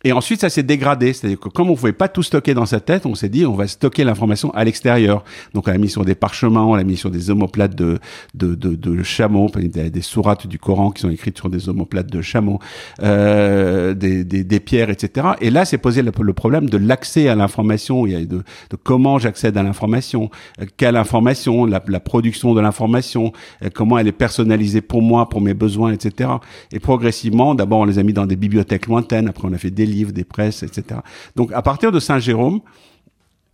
Et ensuite, ça s'est dégradé. C'est-à-dire que comme on pouvait pas tout stocker dans sa tête, on s'est dit, on va stocker l'information à l'extérieur. Donc, on l'a mis sur des parchemins, on l'a mis sur des omoplates de, de, de, de chameaux, des, des, sourates du Coran qui sont écrites sur des omoplates de chameaux, euh, des, des, des, pierres, etc. Et là, c'est posé le, problème de l'accès à l'information, de, de comment j'accède à l'information, euh, quelle information, la, la production de l'information, euh, comment elle est personnalisée pour moi, pour mes besoins, etc. Et progressivement, d'abord, on les a mis dans des bibliothèques lointaines, après on a fait des livres, des presses, etc. Donc à partir de Saint-Jérôme,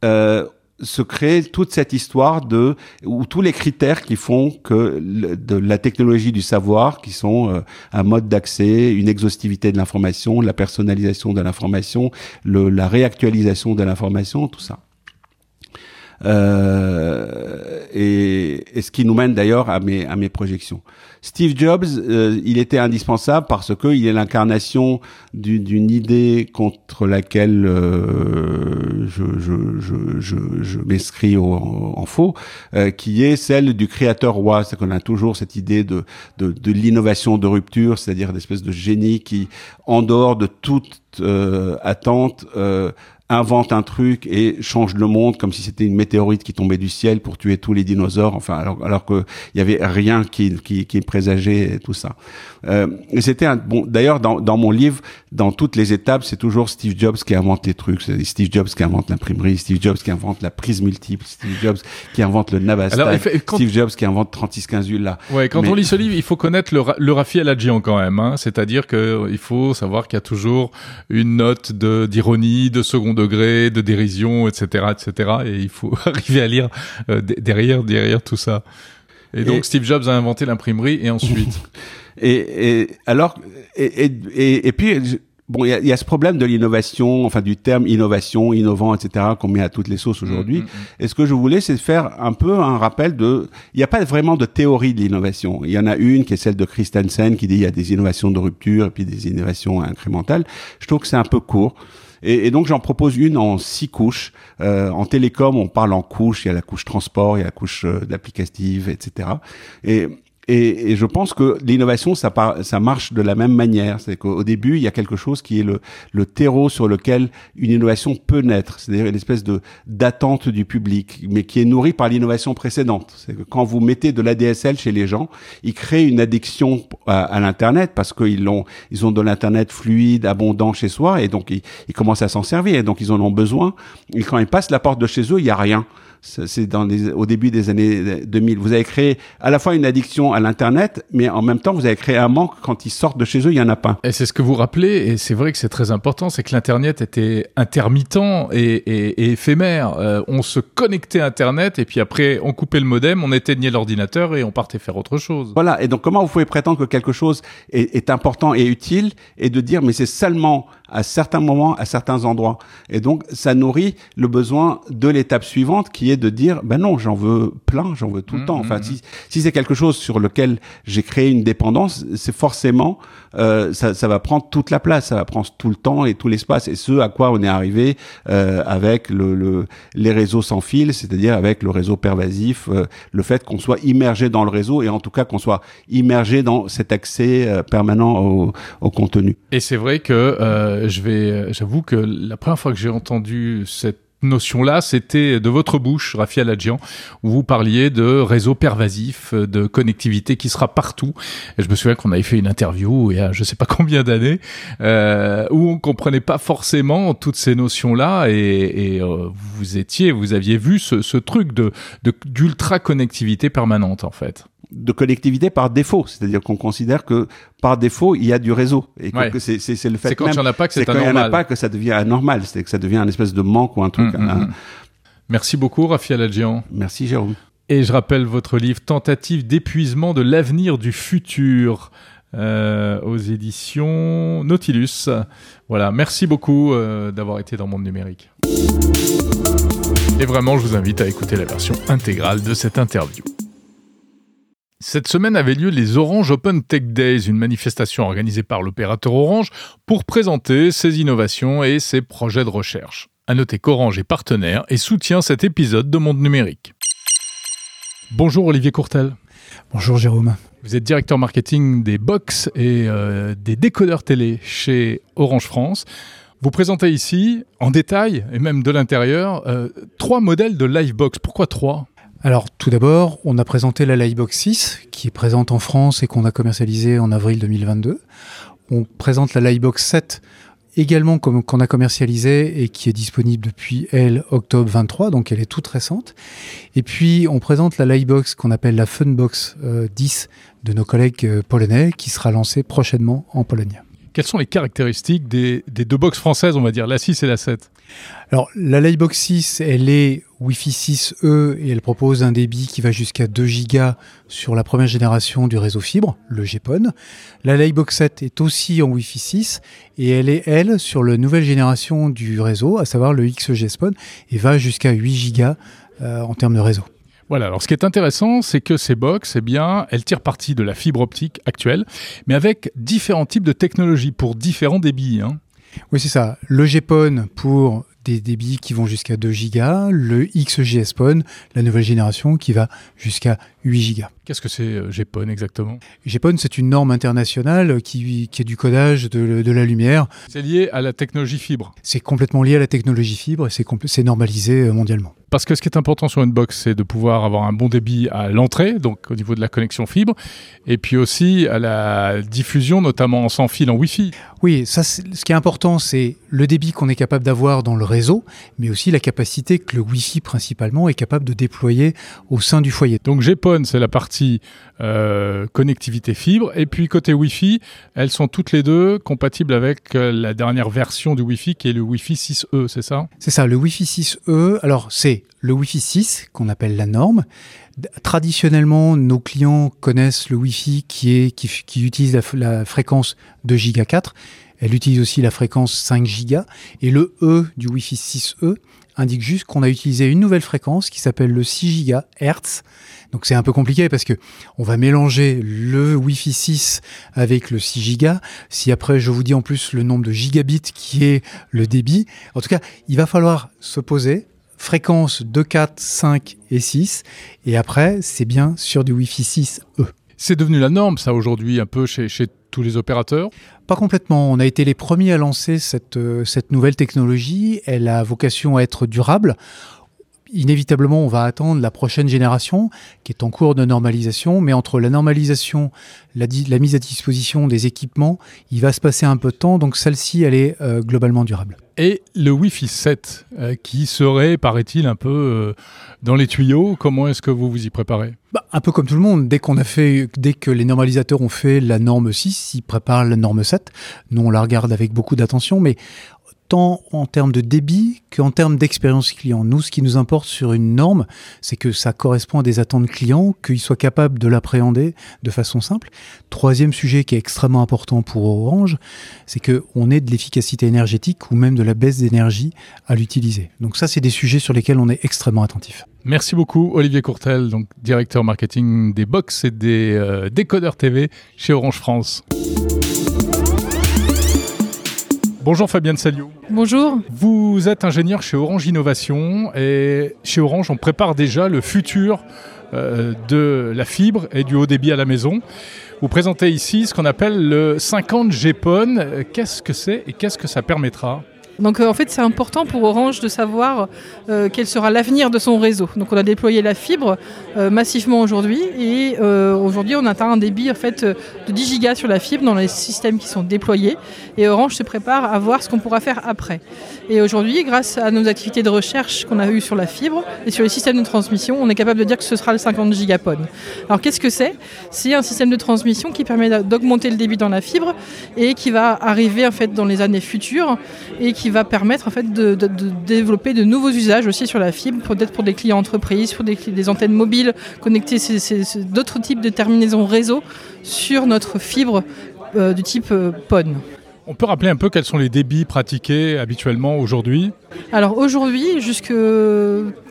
euh, se crée toute cette histoire de ou tous les critères qui font que de la technologie du savoir qui sont euh, un mode d'accès, une exhaustivité de l'information, la personnalisation de l'information, la réactualisation de l'information, tout ça. Euh, et, et, ce qui nous mène d'ailleurs à mes, à mes projections. Steve Jobs, euh, il était indispensable parce que il est l'incarnation d'une idée contre laquelle euh, je, je, je, je, m'inscris en, faux, euh, qui est celle du créateur roi. C'est qu'on a toujours cette idée de, de, de l'innovation de rupture, c'est-à-dire d'espèce de génie qui, en dehors de toute attente, invente un truc et change le monde comme si c'était une météorite qui tombait du ciel pour tuer tous les dinosaures. Enfin, alors, alors que il y avait rien qui, qui, qui présageait tout ça. Euh, et c'était un bon. D'ailleurs, dans, dans mon livre, dans toutes les étapes, c'est toujours Steve Jobs qui invente les trucs. Steve Jobs qui invente l'imprimerie, Steve Jobs qui invente la prise multiple, Steve Jobs qui invente le Navastar, Steve Jobs qui invente 3615 là. Ouais, quand on lit ce livre, il faut connaître le, le Rafi Aladjian quand même. Hein. C'est-à-dire que il faut savoir qu'il y a toujours une note de d'ironie, de second degré, de dérision, etc., etc. Et il faut <laughs> arriver à lire euh, derrière derrière tout ça. Et donc Steve Jobs a inventé l'imprimerie et ensuite. <laughs> et, et, alors et, et, et puis bon, il y a, y a, ce problème de l'innovation, enfin du terme innovation, innovant, etc. qu'on met à toutes les sauces aujourd'hui. Mm, mm, mm. Et ce que je voulais, c'est faire un peu un rappel de, il n'y a pas vraiment de théorie de l'innovation. Il y en a une qui est celle de Christensen qui dit il y a des innovations de rupture et puis des innovations incrémentales. Je trouve que c'est un peu court. Et, donc j'en propose une en six couches. Euh, en télécom, on parle en couches. Il y a la couche transport, il y a la couche euh, d'applicative, etc. Et et, et, je pense que l'innovation, ça, ça marche de la même manière. C'est qu'au début, il y a quelque chose qui est le, le terreau sur lequel une innovation peut naître. C'est-à-dire une espèce de d'attente du public, mais qui est nourrie par l'innovation précédente. C'est que quand vous mettez de l'ADSL chez les gens, ils créent une addiction à, à l'internet parce qu'ils ont ils ont de l'internet fluide, abondant chez soi, et donc ils, ils commencent à s'en servir. Et donc ils en ont besoin. Et quand ils passent la porte de chez eux, il y a rien c'est dans les, au début des années 2000. Vous avez créé à la fois une addiction à l'internet, mais en même temps vous avez créé un manque quand ils sortent de chez eux, il y en a pas. Et c'est ce que vous rappelez, et c'est vrai que c'est très important, c'est que l'internet était intermittent et, et, et éphémère. Euh, on se connectait à internet et puis après on coupait le modem, on éteignait l'ordinateur et on partait faire autre chose. Voilà. Et donc comment vous pouvez prétendre que quelque chose est, est important et utile et de dire mais c'est seulement à certains moments, à certains endroits. Et donc, ça nourrit le besoin de l'étape suivante qui est de dire, ben non, j'en veux plein, j'en veux tout le mmh, temps. Enfin, mmh, si, mmh. si c'est quelque chose sur lequel j'ai créé une dépendance, c'est forcément, euh, ça, ça, va prendre toute la place, ça va prendre tout le temps et tout l'espace. Et ce à quoi on est arrivé euh, avec le, le, les réseaux sans fil, c'est-à-dire avec le réseau pervasif, euh, le fait qu'on soit immergé dans le réseau et en tout cas qu'on soit immergé dans cet accès euh, permanent au, au contenu. Et c'est vrai que euh, je vais, j'avoue que la première fois que j'ai entendu cette notion-là, c'était de votre bouche, Rafi Aladjian, où vous parliez de réseau pervasif, de connectivité qui sera partout. Et je me souviens qu'on avait fait une interview il y a je sais pas combien d'années, euh, où on comprenait pas forcément toutes ces notions-là, et, et euh, vous étiez, vous aviez vu ce, ce truc de d'ultra connectivité permanente en fait de connectivité par défaut, c'est-à-dire qu'on considère que par défaut il y a du réseau et que c'est c'est le fait c'est quand il n'y en a pas que c'est quand il n'y en a pas que ça devient anormal, c'est que ça devient un espèce de manque ou un truc. Mmh, mmh, Merci beaucoup Raphaël Adjian. Merci Jérôme. Et je rappelle votre livre Tentative d'épuisement de l'avenir du futur. Euh, aux éditions Nautilus. Voilà, merci beaucoup euh, d'avoir été dans Monde Numérique. Et vraiment, je vous invite à écouter la version intégrale de cette interview. Cette semaine avait lieu les Orange Open Tech Days, une manifestation organisée par l'opérateur Orange pour présenter ses innovations et ses projets de recherche. À noter qu'Orange est partenaire et soutient cet épisode de Monde Numérique. Bonjour Olivier Courtel. Bonjour Jérôme. Vous êtes directeur marketing des box et euh, des décodeurs télé chez Orange France. Vous présentez ici, en détail, et même de l'intérieur, euh, trois modèles de Livebox. Pourquoi trois? Alors tout d'abord, on a présenté la Livebox 6 qui est présente en France et qu'on a commercialisée en avril 2022. On présente la Livebox 7 également qu'on a commercialisée et qui est disponible depuis elle octobre 23, donc elle est toute récente. Et puis on présente la Livebox qu'on appelle la Funbox 10 euh, de nos collègues euh, polonais qui sera lancée prochainement en Pologne. Quelles sont les caractéristiques des, deux box françaises, on va dire, la 6 et la 7 Alors, la Livebox 6, elle est Wi-Fi 6E et elle propose un débit qui va jusqu'à 2 Go sur la première génération du réseau fibre, le GPON. La Livebox 7 est aussi en Wi-Fi 6 et elle est, elle, sur la nouvelle génération du réseau, à savoir le XG-SPON, et va jusqu'à 8 Go euh, en termes de réseau. Voilà, alors ce qui est intéressant, c'est que ces box, eh bien, elles tirent parti de la fibre optique actuelle, mais avec différents types de technologies pour différents débits. Hein. Oui, c'est ça. Le GPON pour des débits qui vont jusqu'à 2 Go, le XGS-PON, la nouvelle génération, qui va jusqu'à 8 Go. Qu'est-ce que c'est euh, GPON exactement? GPON, c'est une norme internationale qui, est du codage de, la lumière. C'est lié à la technologie fibre C'est complètement lié à la technologie fibre et c'est normalisé euh, mondialement. Parce que ce qui est important sur une box, c'est de pouvoir avoir un bon débit à l'entrée, donc au niveau de la connexion fibre, et puis aussi à la diffusion, notamment sans fil en Wi-Fi. Oui, ça, ce qui est important, c'est le débit qu'on est capable d'avoir dans le réseau, mais aussi la capacité que le Wi-Fi principalement est capable de déployer au sein du foyer. Donc GPON, c'est la partie euh, connectivité fibre, et puis côté Wi-Fi, elles sont toutes les deux compatibles avec euh, la dernière version du Wi-Fi qui est le Wi-Fi 6E, c'est ça? C'est ça, le Wi-Fi 6E. Alors c'est le Wi-Fi 6 qu'on appelle la norme. Traditionnellement, nos clients connaissent le Wi-Fi qui, utilise la, fréquence 2 Giga 4. Elle utilise aussi la fréquence 5 Giga. Et le E du Wi-Fi 6E indique juste qu'on a utilisé une nouvelle fréquence qui s'appelle le 6 GHz. Donc c'est un peu compliqué parce que on va mélanger le Wi-Fi 6 avec le 6 Go. Si après je vous dis en plus le nombre de gigabits qui est le débit, en tout cas, il va falloir se poser, fréquence 2, 4, 5 et 6. Et après, c'est bien sur du Wi-Fi 6E. C'est devenu la norme, ça, aujourd'hui, un peu chez, tous les opérateurs? Pas complètement. On a été les premiers à lancer cette, euh, cette nouvelle technologie. Elle a vocation à être durable inévitablement, on va attendre la prochaine génération qui est en cours de normalisation, mais entre la normalisation, la, mise à disposition des équipements, il va se passer un peu de temps, donc celle-ci, elle est euh, globalement durable. Et le Wi-Fi 7, euh, qui serait, paraît-il, un peu euh, dans les tuyaux, comment est-ce que vous vous y préparez? Bah, un peu comme tout le monde, dès qu'on a fait, dès que les normalisateurs ont fait la norme 6, ils préparent la norme 7. Nous, on la regarde avec beaucoup d'attention, mais tant en termes de débit qu'en termes d'expérience client. Nous, ce qui nous importe sur une norme, c'est que ça correspond à des attentes clients, qu'ils soient capables de l'appréhender de façon simple. Troisième sujet qui est extrêmement important pour Orange, c'est qu'on ait de l'efficacité énergétique ou même de la baisse d'énergie à l'utiliser. Donc ça, c'est des sujets sur lesquels on est extrêmement attentif. Merci beaucoup Olivier Courtel, donc directeur marketing des box et des euh, décodeurs TV chez Orange France. Bonjour Fabienne Salio. Bonjour. Vous êtes ingénieur chez Orange Innovation et chez Orange on prépare déjà le futur euh, de la fibre et du haut débit à la maison. Vous présentez ici ce qu'on appelle le 50 GPON. Qu'est-ce que c'est et qu'est-ce que ça permettra? Donc euh, en fait, c'est important pour Orange de savoir euh, quel sera l'avenir de son réseau. Donc on a déployé la fibre euh, massivement aujourd'hui et aujourd'hui on atteint un débit en fait de 10 gigas sur la fibre dans les systèmes qui sont déployés et Orange se prépare à voir ce qu'on pourra faire après. Et aujourd'hui, grâce à nos activités de recherche qu'on a eues sur la fibre et sur les systèmes de transmission, on est capable de dire que ce sera le 50 gigapon. Alors qu'est-ce que c'est? C'est un système de transmission qui permet d'augmenter le débit dans la fibre et qui va arriver en fait dans les années futures et qui va permettre en fait de, développer de nouveaux usages aussi sur la fibre, peut-être pour des clients entreprises, pour des, des antennes mobiles, connecter d'autres types de terminaisons réseau sur notre fibre euh, du type euh, PON. On peut rappeler un peu quels sont les débits pratiqués habituellement aujourd'hui? Alors aujourd'hui, jusque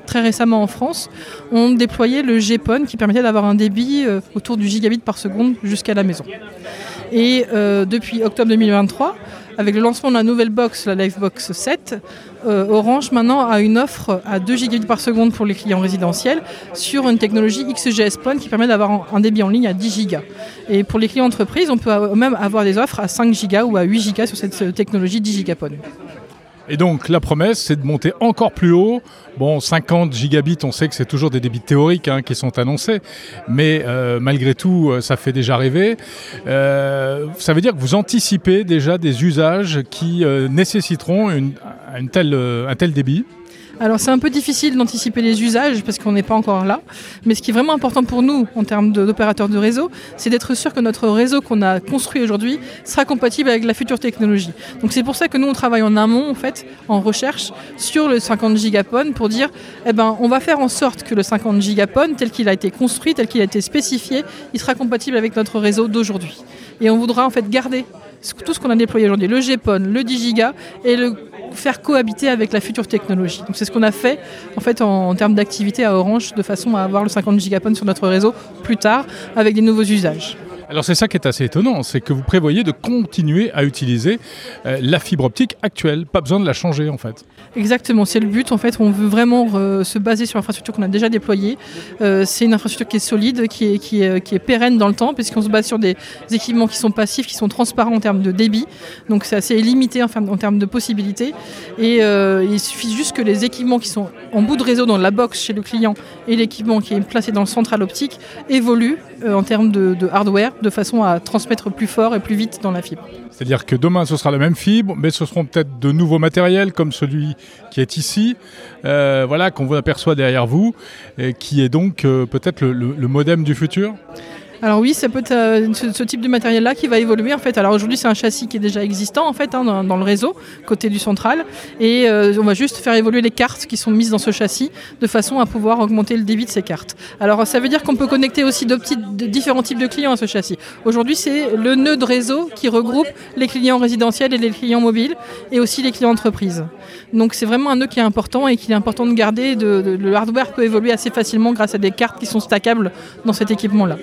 très récemment en France, on déployait le GPON qui permettait d'avoir un débit euh, autour du gigabit par seconde jusqu'à la maison. Et depuis octobre 2023, avec le lancement de la nouvelle box, la Livebox 7, euh, Orange maintenant a une offre à 2 gigabits par seconde pour les clients résidentiels sur une technologie XGS PON qui permet d'avoir un débit en ligne à 10 gigas. Et pour les clients entreprises, on peut même avoir des offres à 5 gigas ou à 8 gigas sur cette technologie 10 gigapon. Et donc la promesse, c'est de monter encore plus haut. Bon, 50 gigabits, on sait que c'est toujours des débits théoriques hein, qui sont annoncés, mais euh, malgré tout, euh, ça fait déjà rêver. Euh, ça veut dire que vous anticipez déjà des usages qui nécessiteront un tel débit alors c'est un peu difficile d'anticiper les usages parce qu'on n'est pas encore là, mais ce qui est vraiment important pour nous en termes d'opérateurs de, réseau, c'est d'être sûr que notre réseau qu'on a construit aujourd'hui sera compatible avec la future technologie. Donc c'est pour ça que nous on travaille en amont en fait, en recherche sur le 50 gigapon pour dire, eh ben on va faire en sorte que le 50 gigapon tel qu'il a été construit, tel qu'il a été spécifié, il sera compatible avec notre réseau d'aujourd'hui. Et on voudra en fait garder tout ce qu'on a déployé aujourd'hui, le GPON, le 10 giga et le faire cohabiter avec la future technologie. Donc c'est ce qu'on a fait en fait en, termes d'activité à Orange de façon à avoir le 50 gigapon sur notre réseau plus tard avec des nouveaux usages. Alors c'est ça qui est assez étonnant, c'est que vous prévoyez de continuer à utiliser euh, la fibre optique actuelle, pas besoin de la changer en fait. Exactement, c'est le but en fait, on veut vraiment euh, se baser sur l'infrastructure qu'on a déjà déployée. Euh, c'est une infrastructure qui est solide, qui est, qui est, qui est pérenne dans le temps, puisqu'on se base sur des équipements qui sont passifs, qui sont transparents en termes de débit, donc c'est assez limité en, termes de possibilités. Et il suffit juste que les équipements qui sont en bout de réseau dans la box chez le client et l'équipement qui est placé dans le central optique évoluent en termes de hardware de façon à transmettre plus fort et plus vite dans la fibre. C'est-à-dire que demain, ce sera la même fibre, mais ce seront peut-être de nouveaux matériels comme celui qui est ici, euh, voilà, qu'on vous aperçoit derrière vous, et qui est donc euh, peut-être le modem du futur alors oui, ça peut être euh, ce, type de matériel-là qui va évoluer en fait. Alors aujourd'hui, c'est un châssis qui est déjà existant en fait hein, dans, le réseau côté du central, et euh, on va juste faire évoluer les cartes qui sont mises dans ce châssis de façon à pouvoir augmenter le débit de ces cartes. Alors ça veut dire qu'on peut connecter aussi de, différents types de clients à ce châssis. Aujourd'hui, c'est le nœud de réseau qui regroupe les clients résidentiels et les clients mobiles, et aussi les clients entreprises. Donc c'est vraiment un nœud qui est important et qu'il est important de garder. le hardware peut évoluer assez facilement grâce à des cartes qui sont stackables dans cet équipement-là.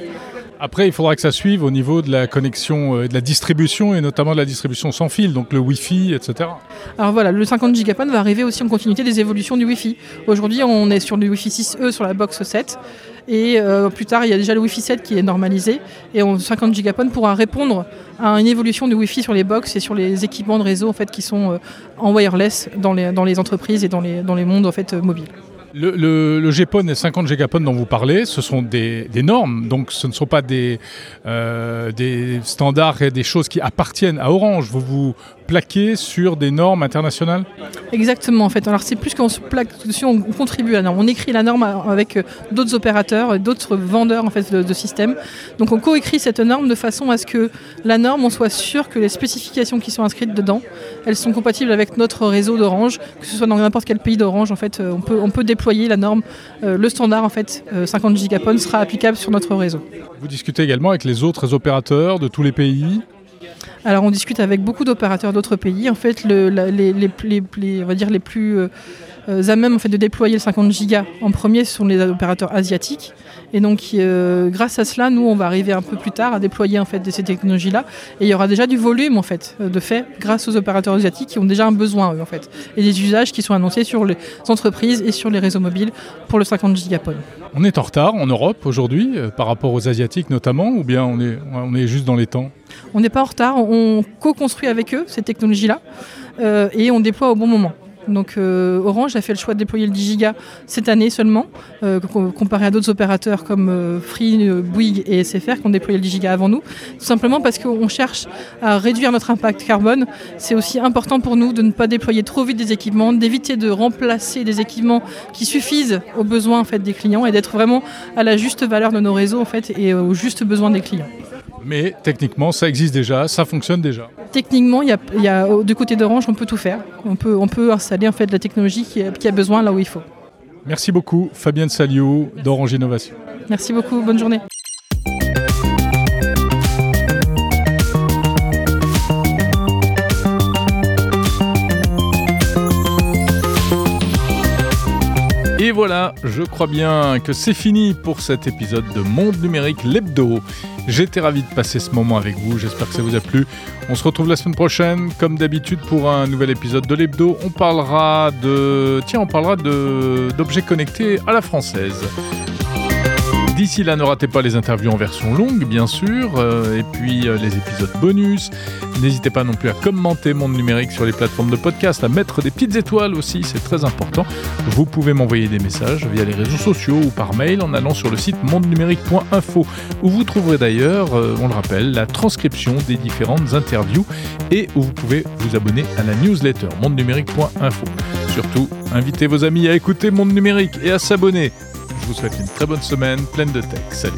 Après, il faudra que ça suive au niveau de la connexion, et euh, de la distribution et notamment de la distribution sans fil, donc le Wi-Fi, etc. Alors voilà, le 50 gigapon va arriver aussi en continuité des évolutions du Wi-Fi. Aujourd'hui, on est sur le Wi-Fi 6E sur la box 7. Et euh, plus tard, il y a déjà le Wi-Fi 7 qui est normalisé. Et 50 gigapon pourra répondre à une évolution du Wi-Fi sur les box et sur les équipements de réseau en fait, qui sont euh, en wireless dans les, entreprises et dans les, dans mondes en fait, mobiles. Le, le, GPON et 50 gigapon dont vous parlez, ce sont des, normes, donc ce ne sont pas des, euh, des standards et des choses qui appartiennent à Orange. Vous vous plaqué sur des normes internationales Exactement, en fait. Alors c'est plus qu'on se plaque dessus, on contribue à la norme. On écrit la norme avec euh, d'autres opérateurs, d'autres vendeurs en fait de, systèmes. Donc on coécrit cette norme de façon à ce que la norme, on soit sûr que les spécifications qui sont inscrites dedans, elles sont compatibles avec notre réseau d'Orange, que ce soit dans n'importe quel pays d'Orange. En fait, euh, on peut, on peut déployer la norme. Euh, le standard, en fait, 50 gigapon sera applicable sur notre réseau. Vous discutez également avec les autres opérateurs de tous les pays alors on discute avec beaucoup d'opérateurs d'autres pays. En fait, le, les, les, on va dire les plus euh, euh, à même en fait, de déployer le 50 gigas en premier sont les opérateurs asiatiques. Et donc, euh, grâce à cela, nous, on va arriver un peu plus tard à déployer en fait de ces technologies-là. Et il y aura déjà du volume en fait de fait grâce aux opérateurs asiatiques qui ont déjà un besoin eux en fait et des usages qui sont annoncés sur les entreprises et sur les réseaux mobiles pour le 50 gigapon. On est en retard en Europe aujourd'hui par rapport aux asiatiques notamment, ou bien on est on est juste dans les temps? On n'est pas en retard, on co-construit avec eux ces technologies-là euh, et on déploie au bon moment. Donc euh, Orange a fait le choix de déployer le 10 Giga cette année seulement, euh, comparé à d'autres opérateurs comme Free, Bouygues et SFR qui ont déployé le 10 Giga avant nous. Tout simplement parce qu'on cherche à réduire notre impact carbone. C'est aussi important pour nous de ne pas déployer trop vite des équipements, d'éviter de remplacer des équipements qui suffisent aux besoins en fait, des clients et d'être vraiment à la juste valeur de nos réseaux en fait, et aux justes besoins des clients. Mais techniquement, ça existe déjà, ça fonctionne déjà. Techniquement, il y a, du côté d'Orange, on peut tout faire. On peut, on peut installer en fait la technologie qui a, qui a besoin là où il faut. Merci beaucoup, Fabienne Saliou d'Orange Innovation. Merci beaucoup, bonne journée. Voilà, je crois bien que c'est fini pour cet épisode de Monde Numérique l'Hebdo. J'étais ravi de passer ce moment avec vous, j'espère que ça vous a plu. On se retrouve la semaine prochaine, comme d'habitude, pour un nouvel épisode de l'Hebdo. On parlera de... Tiens, on parlera d'objets connectés à la française. D'ici là, ne ratez pas les interviews en version longue, bien sûr, euh, et puis euh, les épisodes bonus. N'hésitez pas non plus à commenter Monde Numérique sur les plateformes de podcast, à mettre des petites étoiles aussi, c'est très important. Vous pouvez m'envoyer des messages via les réseaux sociaux ou par mail en allant sur le site mondenumérique.info, où vous trouverez d'ailleurs, euh, on le rappelle, la transcription des différentes interviews et où vous pouvez vous abonner à la newsletter mondenumérique.info. Surtout, invitez vos amis à écouter Monde Numérique et à s'abonner. Je vous souhaite une très bonne semaine pleine de tech. Salut